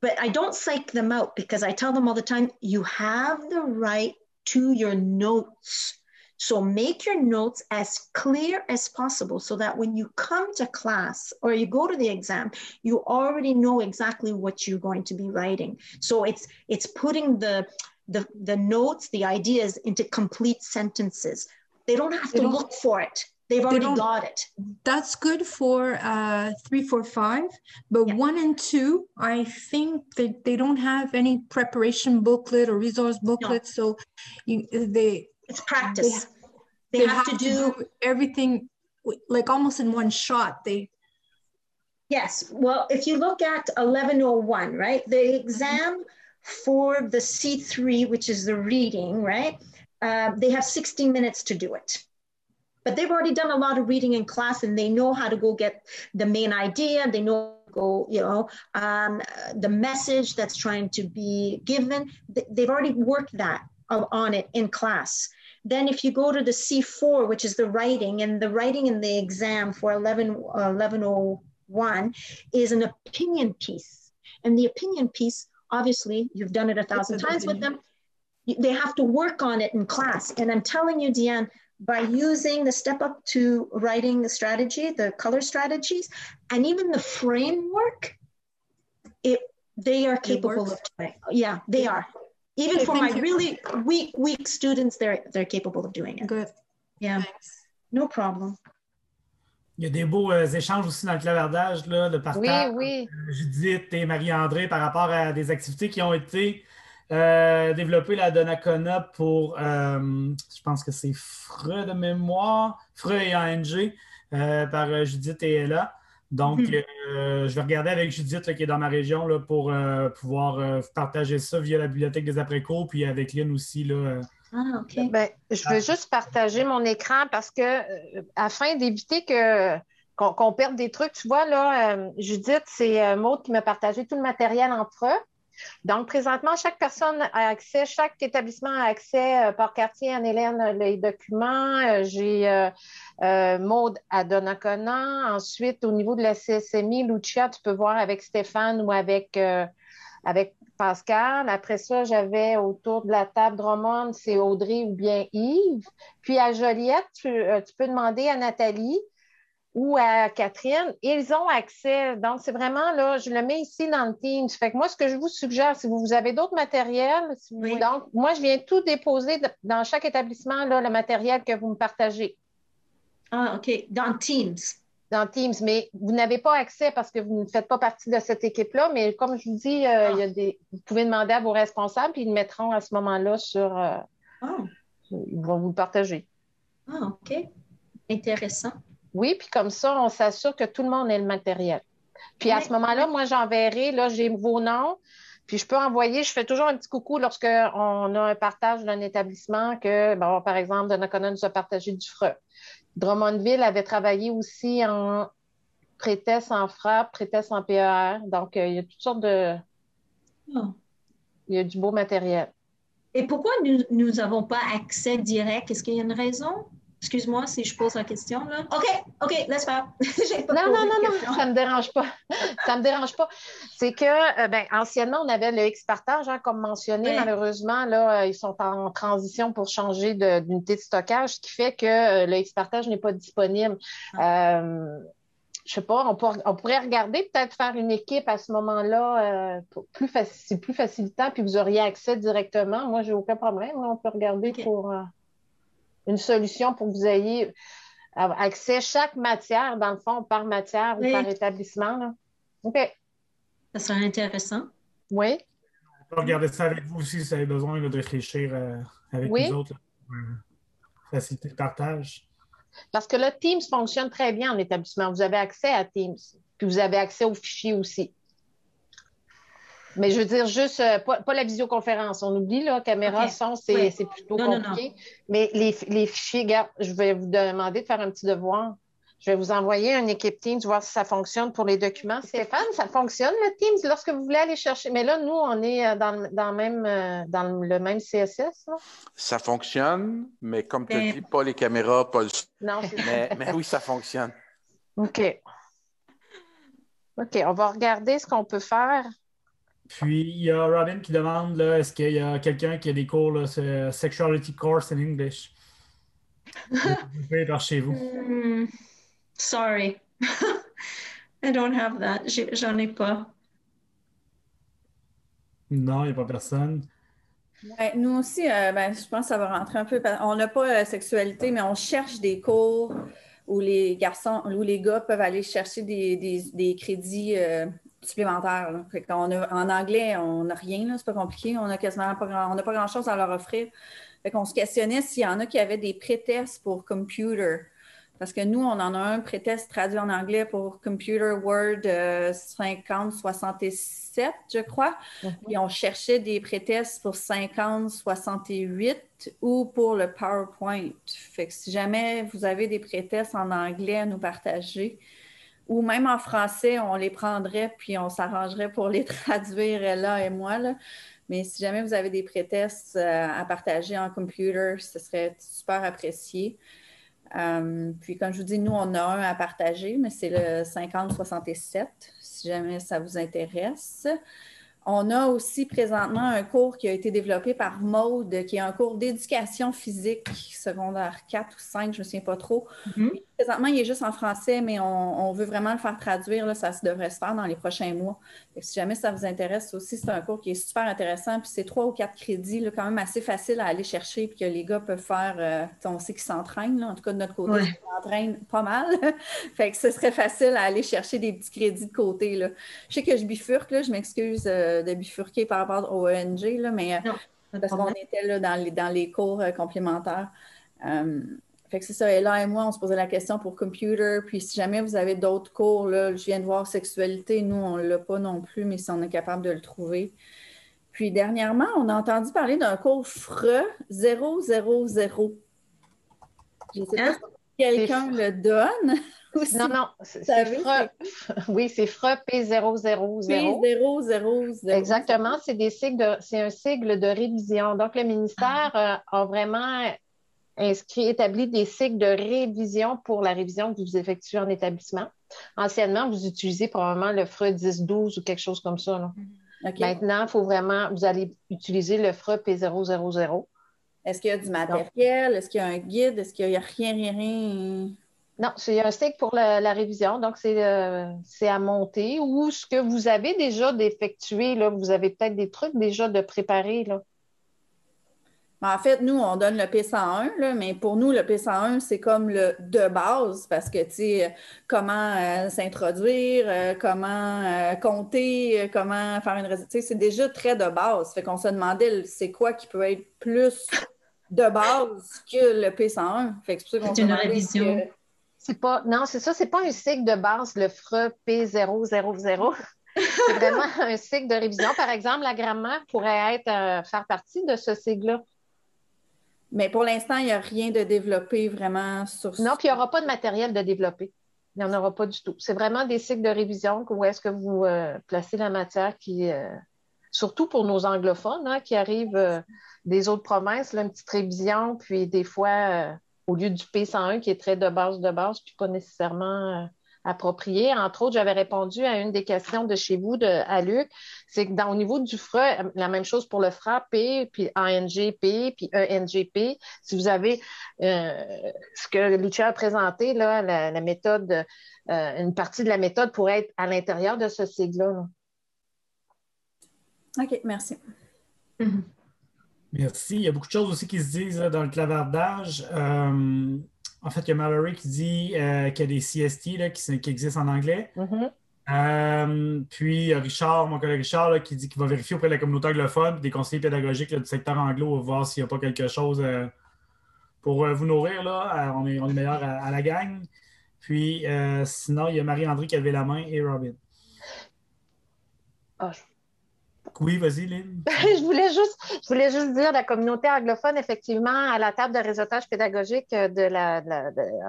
But I don't psych them out because I tell them all the time, you have the right to your notes so make your notes as clear as possible so that when you come to class or you go to the exam, you already know exactly what you're going to be writing. So it's it's putting the the, the notes, the ideas into complete sentences. They don't have to look for it. They've already they got it. That's good for uh, three, four, five. But yeah. one and two, I think they, they don't have any preparation booklet or resource booklet. No. So you, they it's practice. They, they, they have, have, to, do, do everything like almost in one shot. They Yes. Well, if you look at 1101, right, the exam mm-hmm. for the C3, which is the reading, right, uh, they have 60 minutes to do it. But they've already done a lot of reading in class and they know how to go get the main idea. They know go, you know, um, the message that's trying to be given. They've already worked that on it in class. Then if you go to the C4, which is the writing, and the writing in the exam for 11, uh, 1101 is an opinion piece. And the opinion piece, obviously, you've done it a thousand times with them. They have to work on it in class. And I'm telling you, Deanne, by using the step up to writing strategy, the color strategies, and even the framework, it they are capable of doing. Yeah, they are. Even okay, for my you. really weak, weak students, they're they're capable of doing it. Good. Yeah. Thanks. No problem. Il y a des beaux euh, échanges aussi dans le clavardage, là, le partage. Oui, oui. Euh, Judith et Marie-André par rapport à des activités qui ont été euh, développées à Donnacona pour, euh, je pense que c'est Freux de mémoire, Freux et ANG euh, par Judith et Ella. Donc, hmm. euh, je vais regarder avec Judith qui est dans ma région là, pour euh, pouvoir euh, partager ça via la bibliothèque des après-cours, puis avec Lynn aussi. Là, ah, OK. Ben, je veux juste partager mon écran parce que, afin d'éviter que qu'on perde des trucs, tu vois, là, Judith, c'est Maud qui m'a partagé tout le matériel entre eux. Donc, présentement, chaque personne a accès, chaque établissement a accès par quartier, Anne-Hélène, les documents. J'ai euh, Maude à Donnacona. Ensuite, au niveau de la CSMI, Lucia, tu peux voir avec Stéphane ou avec, euh, avec Pascal. Après ça, j'avais autour de la table Drummond, c'est Audrey ou bien Yves. Puis à Joliette, euh, tu peux demander à Nathalie ou à Catherine, ils ont accès. Donc, c'est vraiment là, je le mets ici dans le Teams. Fait que moi, ce que je vous suggère, si vous avez d'autres matériels, donc, moi, je viens tout déposer dans chaque établissement, là, le matériel que vous me partagez. Ah, OK. Dans Teams. Dans Teams, mais vous n'avez pas accès parce que vous ne faites pas partie de cette équipe-là. Mais comme je vous dis, euh, il y a des... vous pouvez demander à vos responsables, puis ils le mettront à ce moment-là sur. Euh, ah. Ils vont vous le partager. Ah, OK. Intéressant. Oui, puis comme ça, on s'assure que tout le monde ait le matériel. Puis à ce moment-là, moi, j'enverrai, là, j'ai vos noms, puis je peux envoyer, je fais toujours un petit coucou lorsqu'on a un partage d'un établissement que, bon, par exemple, de Nakona nous a partagé du FRE. Drummondville avait travaillé aussi en pré-test en frappe, pré-test en PER. Donc, euh, il y a toutes sortes de. Ah. Il y a du beau matériel. Et pourquoi nous n'avons pas accès direct? Est-ce qu'il y a une raison? Excuse-moi si je pose la question. Là. OK, OK, laisse faire. non, non, non, non, ça ne me dérange pas. ça ne me dérange pas. C'est que, euh, ben, anciennement, on avait le X-Partage, hein, comme mentionné. Malheureusement, là, euh, ils sont en transition pour changer d'unité de, stockage, ce qui fait que euh, le X-Partage n'est pas disponible. Ah. je sais pas, on, pourrait regarder, peut-être faire une équipe à ce moment-là, plus c'est plus facilitant, puis vous auriez accès directement. Moi, j'ai aucun problème. On peut regarder pour une solution pour que vous ayez accès à chaque matière, dans le fond, par matière ou par établissement. OK. Ça serait intéressant. Oui. On peut regarder ça avec vous aussi si vous avez besoin de réfléchir euh, avec les nous autres pour faciliter le partage. Parce que là, Teams fonctionne très bien en établissement. Vous avez accès à Teams, puis vous avez accès aux fichiers aussi. Mais je veux dire, juste, euh, pas, la visioconférence. On oublie, là, caméra, son, c'est plutôt compliqué. Mais les, les fichiers, regarde, je vais vous demander de faire un petit devoir. Je vais vous envoyer une équipe Teams, voir si ça fonctionne pour les documents. Stéphane, ça fonctionne le Teams lorsque vous voulez aller chercher. Mais là, nous, on est euh, dans, dans, même, euh, dans le même CSS. Ça fonctionne, mais comme tu dis, pas les caméras, pas le. Non, mais, mais oui, ça fonctionne. OK. OK, on va regarder ce qu'on peut faire. Puis, il y a Robin qui demande est-ce qu'il y a quelqu'un qui a des cours, là, Sexuality Course in English? Vous pouvez par chez vous. Hmm, sorry. I don't have that. J'en ai pas. Non, il n'y a pas personne. nous aussi, euh, ben, je pense que ça va rentrer un peu. On n'a pas la sexualité, mais on cherche des cours où les garçons, où les gars peuvent aller chercher des, des, crédits. Euh, supplémentaires. en anglais, on n'a rien, c'est pas compliqué. On n'a quasiment pas grand, on pas grand-chose à leur offrir. Fait qu'on se questionnait s'il y en a qui avaient des prétests pour computer. Parce que nous, on en a un prétest traduit en anglais pour Computer Word 50-67, euh, je crois. Mm-hmm. Et on cherchait des prétests pour 50-68 ou pour le PowerPoint. Fait que si jamais vous avez des prétests en anglais à nous partager, ou même en français, on les prendrait puis on s'arrangerait pour les traduire, là et moi. Là. Mais si jamais vous avez des prétests euh, à partager en computer, ce serait super apprécié. Euh, puis, comme je vous dis, nous, on a un à partager, mais c'est le 5067, si jamais ça vous intéresse. On a aussi présentement un cours qui a été développé par Maude, qui est un cours d'éducation physique secondaire 4 ou 5, je ne me souviens pas trop. Mhm. Présentement, il est juste en français, mais on, veut vraiment le faire traduire. Là, ça devrait se faire dans les prochains mois. si jamais ça vous intéresse aussi, c'est un cours qui est super intéressant. Puis c'est trois ou quatre crédits, là, quand même assez facile à aller chercher, puis que les gars peuvent faire. Euh, on sait qu'ils s'entraînent, en tout cas de notre côté, ils s'entraînent pas mal. fait que ce serait facile à aller chercher des petits crédits de côté. Là. Je sais que je bifurque, là, je m'excuse euh, de bifurquer par rapport au ONG, là, mais euh, parce qu'on était là, dans, les, dans les cours complémentaires. Fait que c'est ça. Et là et moi, on se posait la question pour computer. Puis si jamais vous avez d'autres cours, là, je viens de voir sexualité, nous, on ne l'a pas non plus, mais si on est capable de le trouver. Puis dernièrement, on a entendu parler d'un cours FRE 000. Je ne sais pas hein? si quelqu'un le donne. Non, non, c'est FRE. Oui, c'est FRE P000. P000. Exactement, c'est des sigles c'est un sigle de révision. Donc, le ministère ah. euh, a vraiment inscrit, établi des cycles de révision pour la révision que vous effectuez en établissement. Anciennement, vous utilisez probablement le FRE 10-12 ou quelque chose comme ça. Mm-hmm. Maintenant, il faut vraiment, vous allez utiliser le FRE P000. Est-ce qu'il y a du matériel? Est-ce qu'il y a un guide? Est-ce qu'il n'y a rien, rien, rien? Non, c'est un cycle pour la, révision, donc euh, c'est à monter. Ou ce que vous avez déjà d'effectuer, vous avez peut-être des trucs déjà de préparer. Là. En fait, nous, on donne le P101, mais pour nous, le P101, c'est comme le de base parce que, tu sais, comment euh, s'introduire, euh, comment euh, compter, comment faire une sais, c'est déjà très de base. Fait qu'on se demandait c'est quoi qui peut être plus de base que le P101. Fait que c'est une révision. C'est pas, non, c'est ça, c'est pas un cycle de base, le FRE P000. c'est vraiment un cycle de révision. Par exemple, la grammaire pourrait être faire partie de ce cycle-là. Mais pour l'instant, il n'y a rien de développé vraiment sur Non, puis il n'y aura pas de matériel de développer. Il n'y en aura pas du tout. C'est vraiment des cycles de révision où est-ce que vous euh, placez la matière qui, euh, surtout pour nos anglophones hein, qui arrivent euh, des autres provinces, là, une petite révision, puis des fois, au lieu du P101 qui est très de base de base, puis pas nécessairement approprié. Entre autres, j'avais répondu à une des questions de chez vous, de, à Luc, c'est que dans, au niveau du FRA, la même chose pour le FRA, P, puis ANGP, puis ENGP. Si vous avez euh, ce que Lucia a présenté, là, la, méthode, euh, une partie de la méthode pourrait être à l'intérieur de ce sigle-là. OK, merci. Merci. Il y a beaucoup de choses aussi qui se disent dans le clavardage. Euh, en fait, il y a Mallory qui dit euh, qu'il y a des CST là, qui, existent en anglais. Mm-hmm. Euh, puis Richard, mon collègue Richard, qui dit qu'il va vérifier auprès de la communauté anglophone, des conseillers pédagogiques du secteur anglo, voir s'il n'y a pas quelque chose euh, pour vous nourrir. Là. on, est, on est meilleur à, la gang. Puis sinon, il y a Marie-André qui avait la main et Robin. Ah, oui, vas-y, Lynn. je, voulais juste, je voulais juste dire, la communauté anglophone, effectivement, à la table de réseautage pédagogique de la,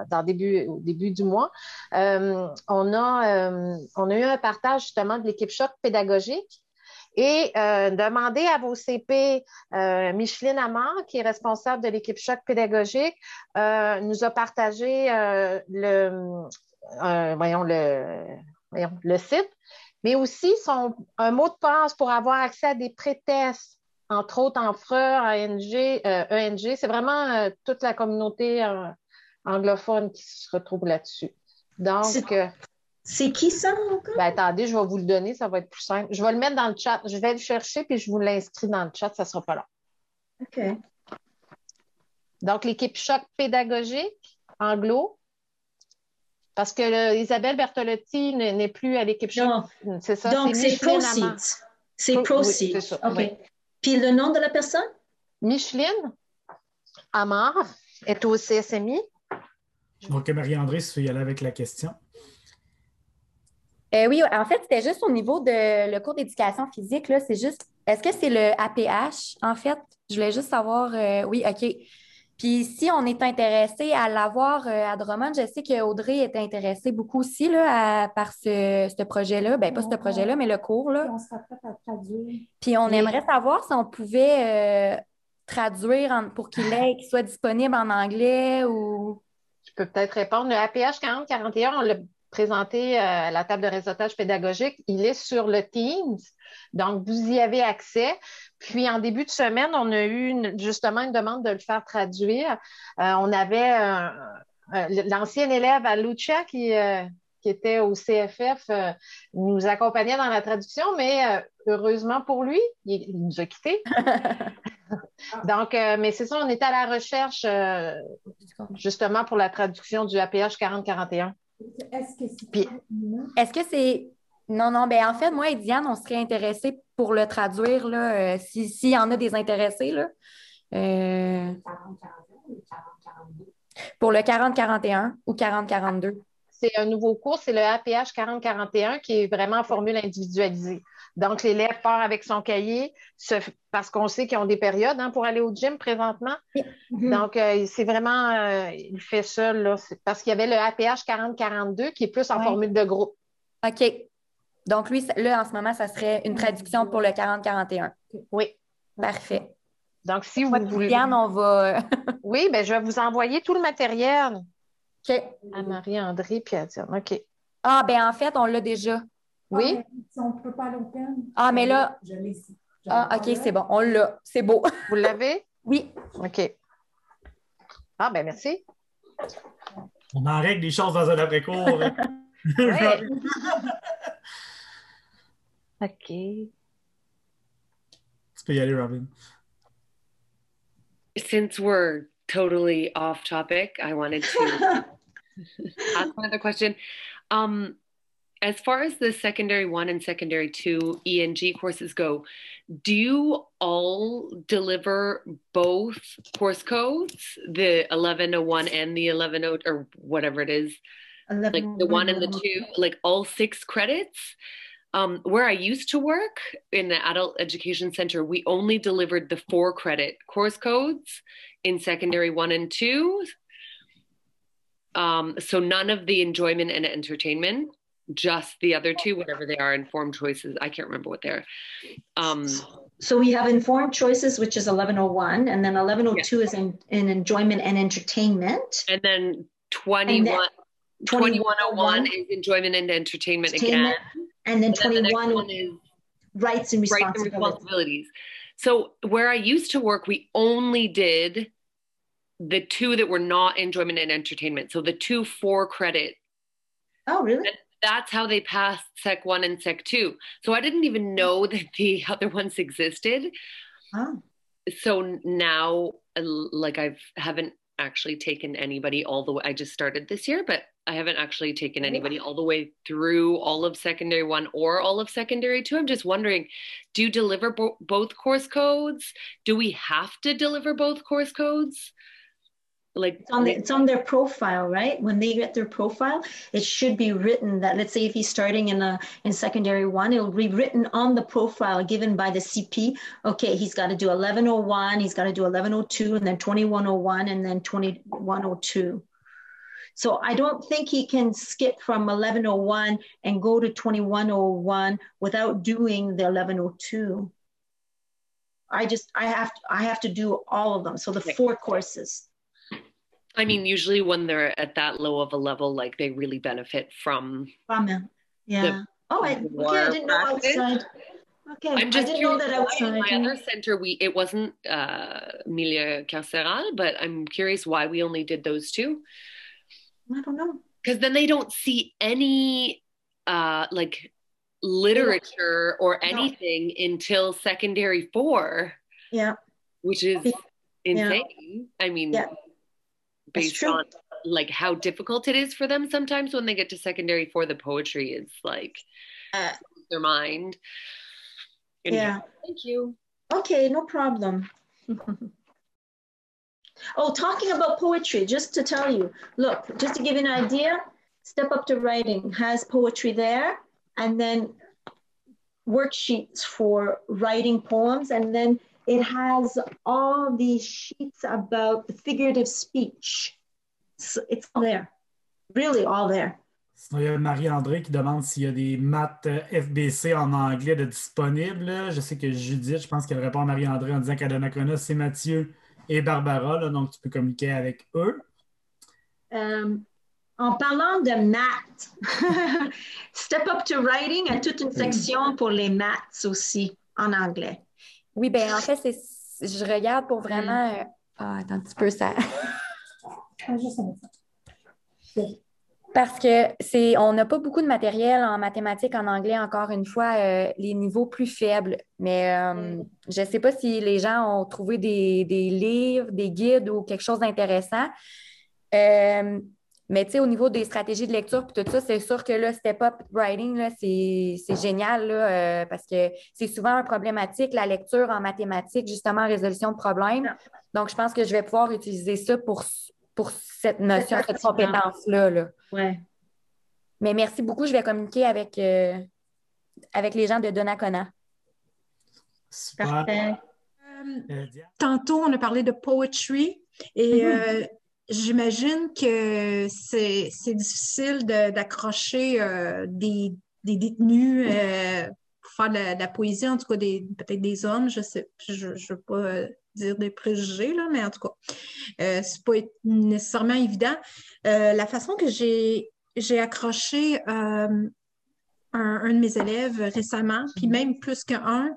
dans début, au début du mois, euh, on, a, euh, on a eu un partage justement de l'équipe choc pédagogique et euh, demander à vos CP, Micheline Amand, qui est responsable de l'équipe choc pédagogique, nous a partagé le, voyons, le, voyons, le site mais aussi son, un mot de passe pour avoir accès à des prétests, entre autres en FRE, ANG, ENG. E C'est vraiment euh, toute la communauté euh, anglophone qui se retrouve là-dessus. Donc. C'est euh, qui ça Ben, attendez, je vais vous le donner, ça va être plus simple. Je vais le mettre dans le chat. Je vais le chercher puis je vous l'inscris dans le chat, ça ne sera pas long. OK. Donc, l'équipe choc pédagogique anglo, parce que Isabelle Bertolotti n'est plus à l'équipe C'est ça. Donc, c'est Proceed. C'est Proceed. OK. Puis le nom de la personne? Micheline Amar est au CSMI. Donc, Marie-André, si tu veux y aller avec la question. Euh, oui, en fait, c'était juste au niveau de le cours d'éducation physique. C'est juste, est-ce que c'est le APH, en fait? Je voulais juste savoir, euh, oui, OK. Puis si on est intéressé à l'avoir euh, à Drummond, je sais qu'Audrey est intéressée beaucoup aussi là, par ce, projet-là. Bien, pas ce projet-là, mais le cours. Là. on sera prêt à traduire. Puis on aimerait savoir si on pouvait euh, traduire pour qu'il qu'il soit disponible en anglais ou. Je peux peut-être répondre. Le APH 4041, on l'a présenté euh, à la table de réseautage pédagogique. Il est sur le Teams. Donc, vous y avez accès. Puis, en début de semaine, on a eu justement une demande de le faire traduire. Euh, on avait l'ancien élève à Lucia qui, euh, qui était au CFF nous accompagnait dans la traduction, mais heureusement pour lui, il, nous a quittés. Donc, mais c'est ça, on était à la recherche justement pour la traduction du APH 4041. Est-ce que c'est. Non, non, ben en fait, moi et Diane, on serait intéressés pour le traduire, là, euh, s'il y en a des intéressés, là. Euh, pour le 40-41 ou 40-42? C'est un nouveau cours, c'est le APH 40-41 qui est vraiment en formule individualisée. Donc, l'élève part avec son cahier parce qu'on sait qu'ils ont des périodes hein, pour aller au gym présentement. Mm-hmm. Donc, euh, c'est vraiment, euh, il fait ça là, parce qu'il y avait le APH 4042 qui est plus en formule de groupe. OK. Donc, lui, là, en ce moment, ça serait une traduction pour le 4041. Oui. Parfait. Donc, si vous voulez. on va. oui, bien, je vais vous envoyer tout le matériel. OK. À Marie-André puis à Diane. OK. Ah, ben en fait, on l'a déjà. Oui? Ah, si on ne peut pas l'open. Ah, mais là. Je l'ai ici. Ah, OK, c'est bon. On l'a. C'est beau. Vous l'avez? Oui. OK. Ah, ben merci. On en règle des choses dans un après-cours. OK. Tu peux y aller, Robin. Since we're totally off topic, I wanted to ask another question. Um, as far as the secondary one and secondary two ENG courses go, do you all deliver both course codes, the 1101 and the 110 or whatever it is, 11, like the one and the two, like all six credits? Um, where I used to work in the adult education center, we only delivered the four credit course codes in secondary one and two. Um, so none of the enjoyment and entertainment just the other two, whatever they are, informed choices. I can't remember what they're. Um, so we have informed choices, which is 1101, and then 1102 yeah. is in, in enjoyment and entertainment. And then 21, and then 2101 is enjoyment and entertainment, entertainment again. And then 21 then the is rights and responsibilities. Rights and responsibilities. So where I used to work, we only did the two that were not enjoyment and entertainment. So the two for credit. Oh, really? And that's how they passed Sec 1 and Sec 2. So I didn't even know that the other ones existed. Oh. So now, like, I haven't actually taken anybody all the way. I just started this year, but I haven't actually taken oh, anybody all the way through all of secondary one or all of secondary two. I'm just wondering do you deliver bo- both course codes? Do we have to deliver both course codes? like it's on, the, it's on their profile right when they get their profile it should be written that let's say if he's starting in a in secondary one it'll be written on the profile given by the cp okay he's got to do 1101 he's got to do 1102 and then 2101 and then 2102 so I don't think he can skip from 1101 and go to 2101 without doing the 1102. I just I have to, I have to do all of them. So the four courses. I mean, usually when they're at that low of a level, like they really benefit from. From. Yeah. oh, I, okay, I didn't know outside. Okay, I'm just I didn't know that outside. In my other center, we it wasn't uh, Milieu Carceral, but I'm curious why we only did those two. I don't know. Because then they don't see any uh, like literature or anything no. until secondary four. Yeah. Which is insane. Yeah. I mean, yeah based on like how difficult it is for them sometimes when they get to secondary for the poetry is like uh, their mind yeah thank you okay no problem oh talking about poetry just to tell you look just to give you an idea step up to writing has poetry there and then worksheets for writing poems and then it has all these sheets about the figurative speech. So it's all there, really all there. Sinon, il y a Marie-André qui demande s'il y a des maths euh, FBC en anglais de disponibles. Je sais que Judith, je pense qu'elle répond à Marie-André en disant qu'à Donnacona, c'est Mathieu et Barbara, là, donc tu peux communiquer avec eux. Um, en parlant de maths, Step Up to Writing a toute une section pour les maths aussi en anglais. Oui, bien en fait, c'est, je regarde pour vraiment. euh, Ah, attends un petit peu ça. Parce que c'est, on n'a pas beaucoup de matériel en mathématiques en anglais, encore une fois, euh, les niveaux plus faibles. Mais euh, je ne sais pas si les gens ont trouvé des, des livres, des guides ou quelque chose d'intéressant. Euh, mais tu sais, au niveau des stratégies de lecture puis tout ça, c'est sûr que là, Step Up Writing, là, c'est, c'est génial là, parce que c'est souvent un problématique, la lecture en mathématiques, justement, en résolution de problèmes. Donc, je pense que je vais pouvoir utiliser ça pour, pour cette notion, cette compétence-là. Là. Ouais. Mais merci beaucoup. Je vais communiquer avec, euh, avec les gens de Donnacona. Super. Parfait. Euh, Diane? Tantôt, on a parlé de poetry et euh, j'imagine que c'est c'est difficile de- d'accrocher euh, des, des détenus euh, pour faire de la, de la poésie, en tout cas des- peut-être des hommes, je sais, je ne veux pas euh, dire des préjugés, là, mais en tout cas, euh, c'est pas nécessairement évident. Euh, la façon que j'ai j'ai accroché euh, un, un de mes élèves récemment, puis même plus qu'un,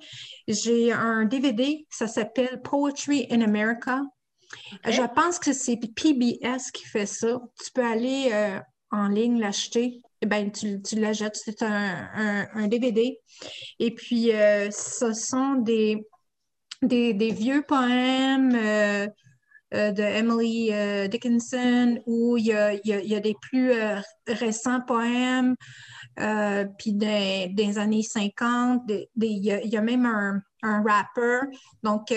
j'ai un DVD, ça s'appelle Poetry in America. Je pense que c'est PBS qui fait ça. Tu peux aller euh, en ligne l'acheter. Eh Ben, tu, tu l'achètes, c'est un, un- un DVD. Et puis, euh, ce sont des, des, vieux poèmes euh, euh, de Emily euh, Dickinson ou il y a, des plus euh, récents poèmes, puis des, des années 50. des- des- il, y a, même un, un rapper. Donc,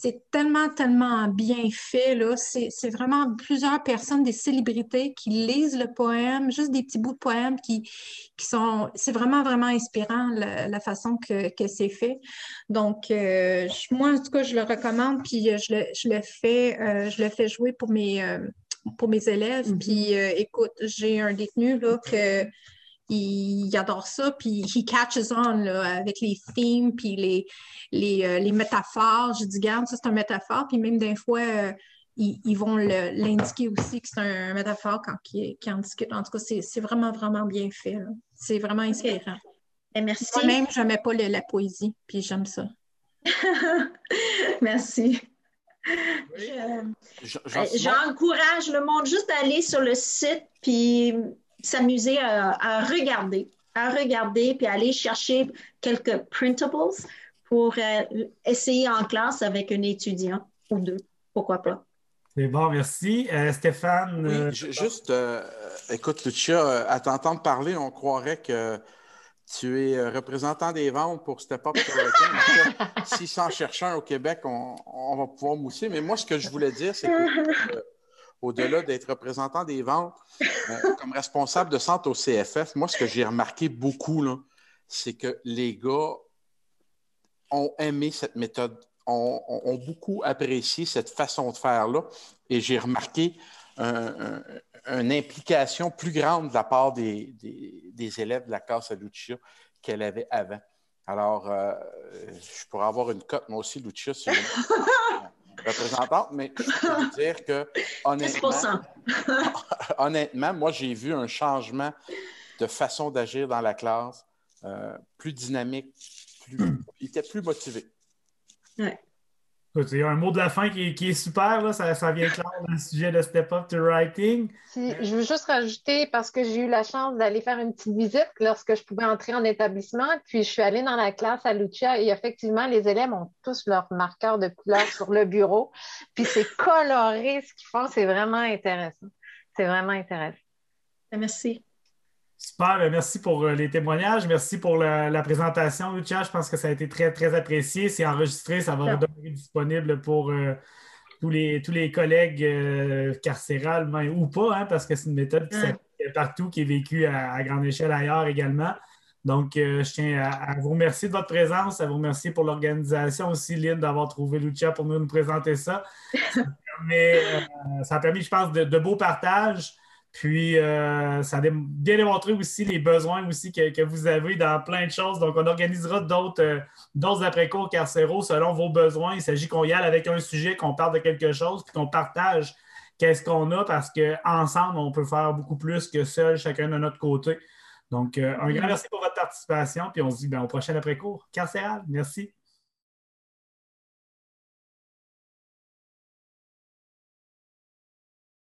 c'est tellement, tellement bien fait, là. C'est c'est vraiment plusieurs personnes, des célébrités qui lisent le poème, juste des petits bouts de poème qui, qui sont... C'est vraiment, vraiment inspirant, la, la façon que, que c'est fait. Donc, euh, je- moi, en tout cas, je le recommande, puis euh, je le, je le fais, euh, je le fais jouer pour mes, euh, pour mes élèves. Puis, euh, écoute, j'ai un détenu, là, que il, il adore ça, puis he catches on là, avec les themes, puis les, les, euh, les métaphores. Je dis, garde, ça c'est un métaphore, puis même des fois, euh, ils, ils vont l'indiquer aussi que c'est un métaphore quand ils, qu'ils en discutent. En tout cas, c'est c'est vraiment, vraiment bien fait. C'est vraiment inspirant. Et merci. Moi-même, je n'aimais pas le- la poésie, puis j'aime ça. merci. Je- Je- Euh, Simon, J'encourage le monde juste d'aller sur le site puis s'amuser à, à regarder, à regarder puis aller chercher quelques printables pour euh, essayer en classe avec un étudiant ou deux, pourquoi pas? C'est bon, merci. Euh, Stéphane, Oui, euh, ju- juste, euh, écoute, Lucia, à t'entendre parler, on croirait que tu es représentant des ventes pour Step Up s'en cherchent un au Québec, on, on va pouvoir mousser. Mais moi, ce que je voulais dire, c'est que euh, au-delà d'être représentant des ventes, euh, comme responsable de centre au CFF, moi, ce que j'ai remarqué beaucoup, c'est que les gars ont aimé cette méthode, ont, beaucoup apprécié cette façon de faire-là. Et j'ai remarqué un- un- une implication plus grande de la part des, élèves de la classe à Lucia qu'elle avait avant. Alors, euh, je pourrais avoir une cote, moi aussi, Lucia, si représentante, mais je peux vous dire que, 10 honnêtement, honnêtement, moi, j'ai vu un changement de façon d'agir dans la classe, euh, plus dynamique, plus, il était plus motivé. Il y a un mot de la fin qui, qui est super, là, ça, ça vient clair dans le sujet de Step Up to Writing. Si- je veux juste rajouter, parce que j'ai eu la chance d'aller faire une petite visite lorsque je pouvais entrer en établissement, puis je suis allée dans la classe à Lucia et effectivement, les élèves ont tous leurs marqueurs de couleur sur le bureau, puis c'est coloré ce qu'ils font, c'est vraiment intéressant. C'est vraiment intéressant. Merci. Super, ben, merci pour euh, les témoignages. Merci pour la, la présentation, Lucia. Je pense que ça a été très, très apprécié. C'est enregistré, ça va demeurer disponible pour euh, tous, les, tous les collègues euh, carcérales, ou pas, hein, parce que c'est une méthode qui s'applique partout, qui est vécue à, à grande échelle ailleurs également. Donc, je tiens à, vous remercier de votre présence, à vous remercier pour l'organisation aussi, Lynn, d'avoir trouvé Lucia pour nous, présenter ça. Mais ça a permis, je pense, de beaux partages. Puis, euh, ça a bien démontré aussi les besoins aussi que, vous avez dans plein de choses. Donc, on organisera d'autres euh, après-cours carcéraux selon vos besoins. Il s'agit qu'on y aille avec un sujet, qu'on parle de quelque chose, puis qu'on partage qu'est-ce qu'on a parce qu'ensemble, on peut faire beaucoup plus que seul, chacun de notre côté. Donc, euh, un grand merci pour votre participation. Puis, on se dit ben, au prochain après-cours carcéral. Merci.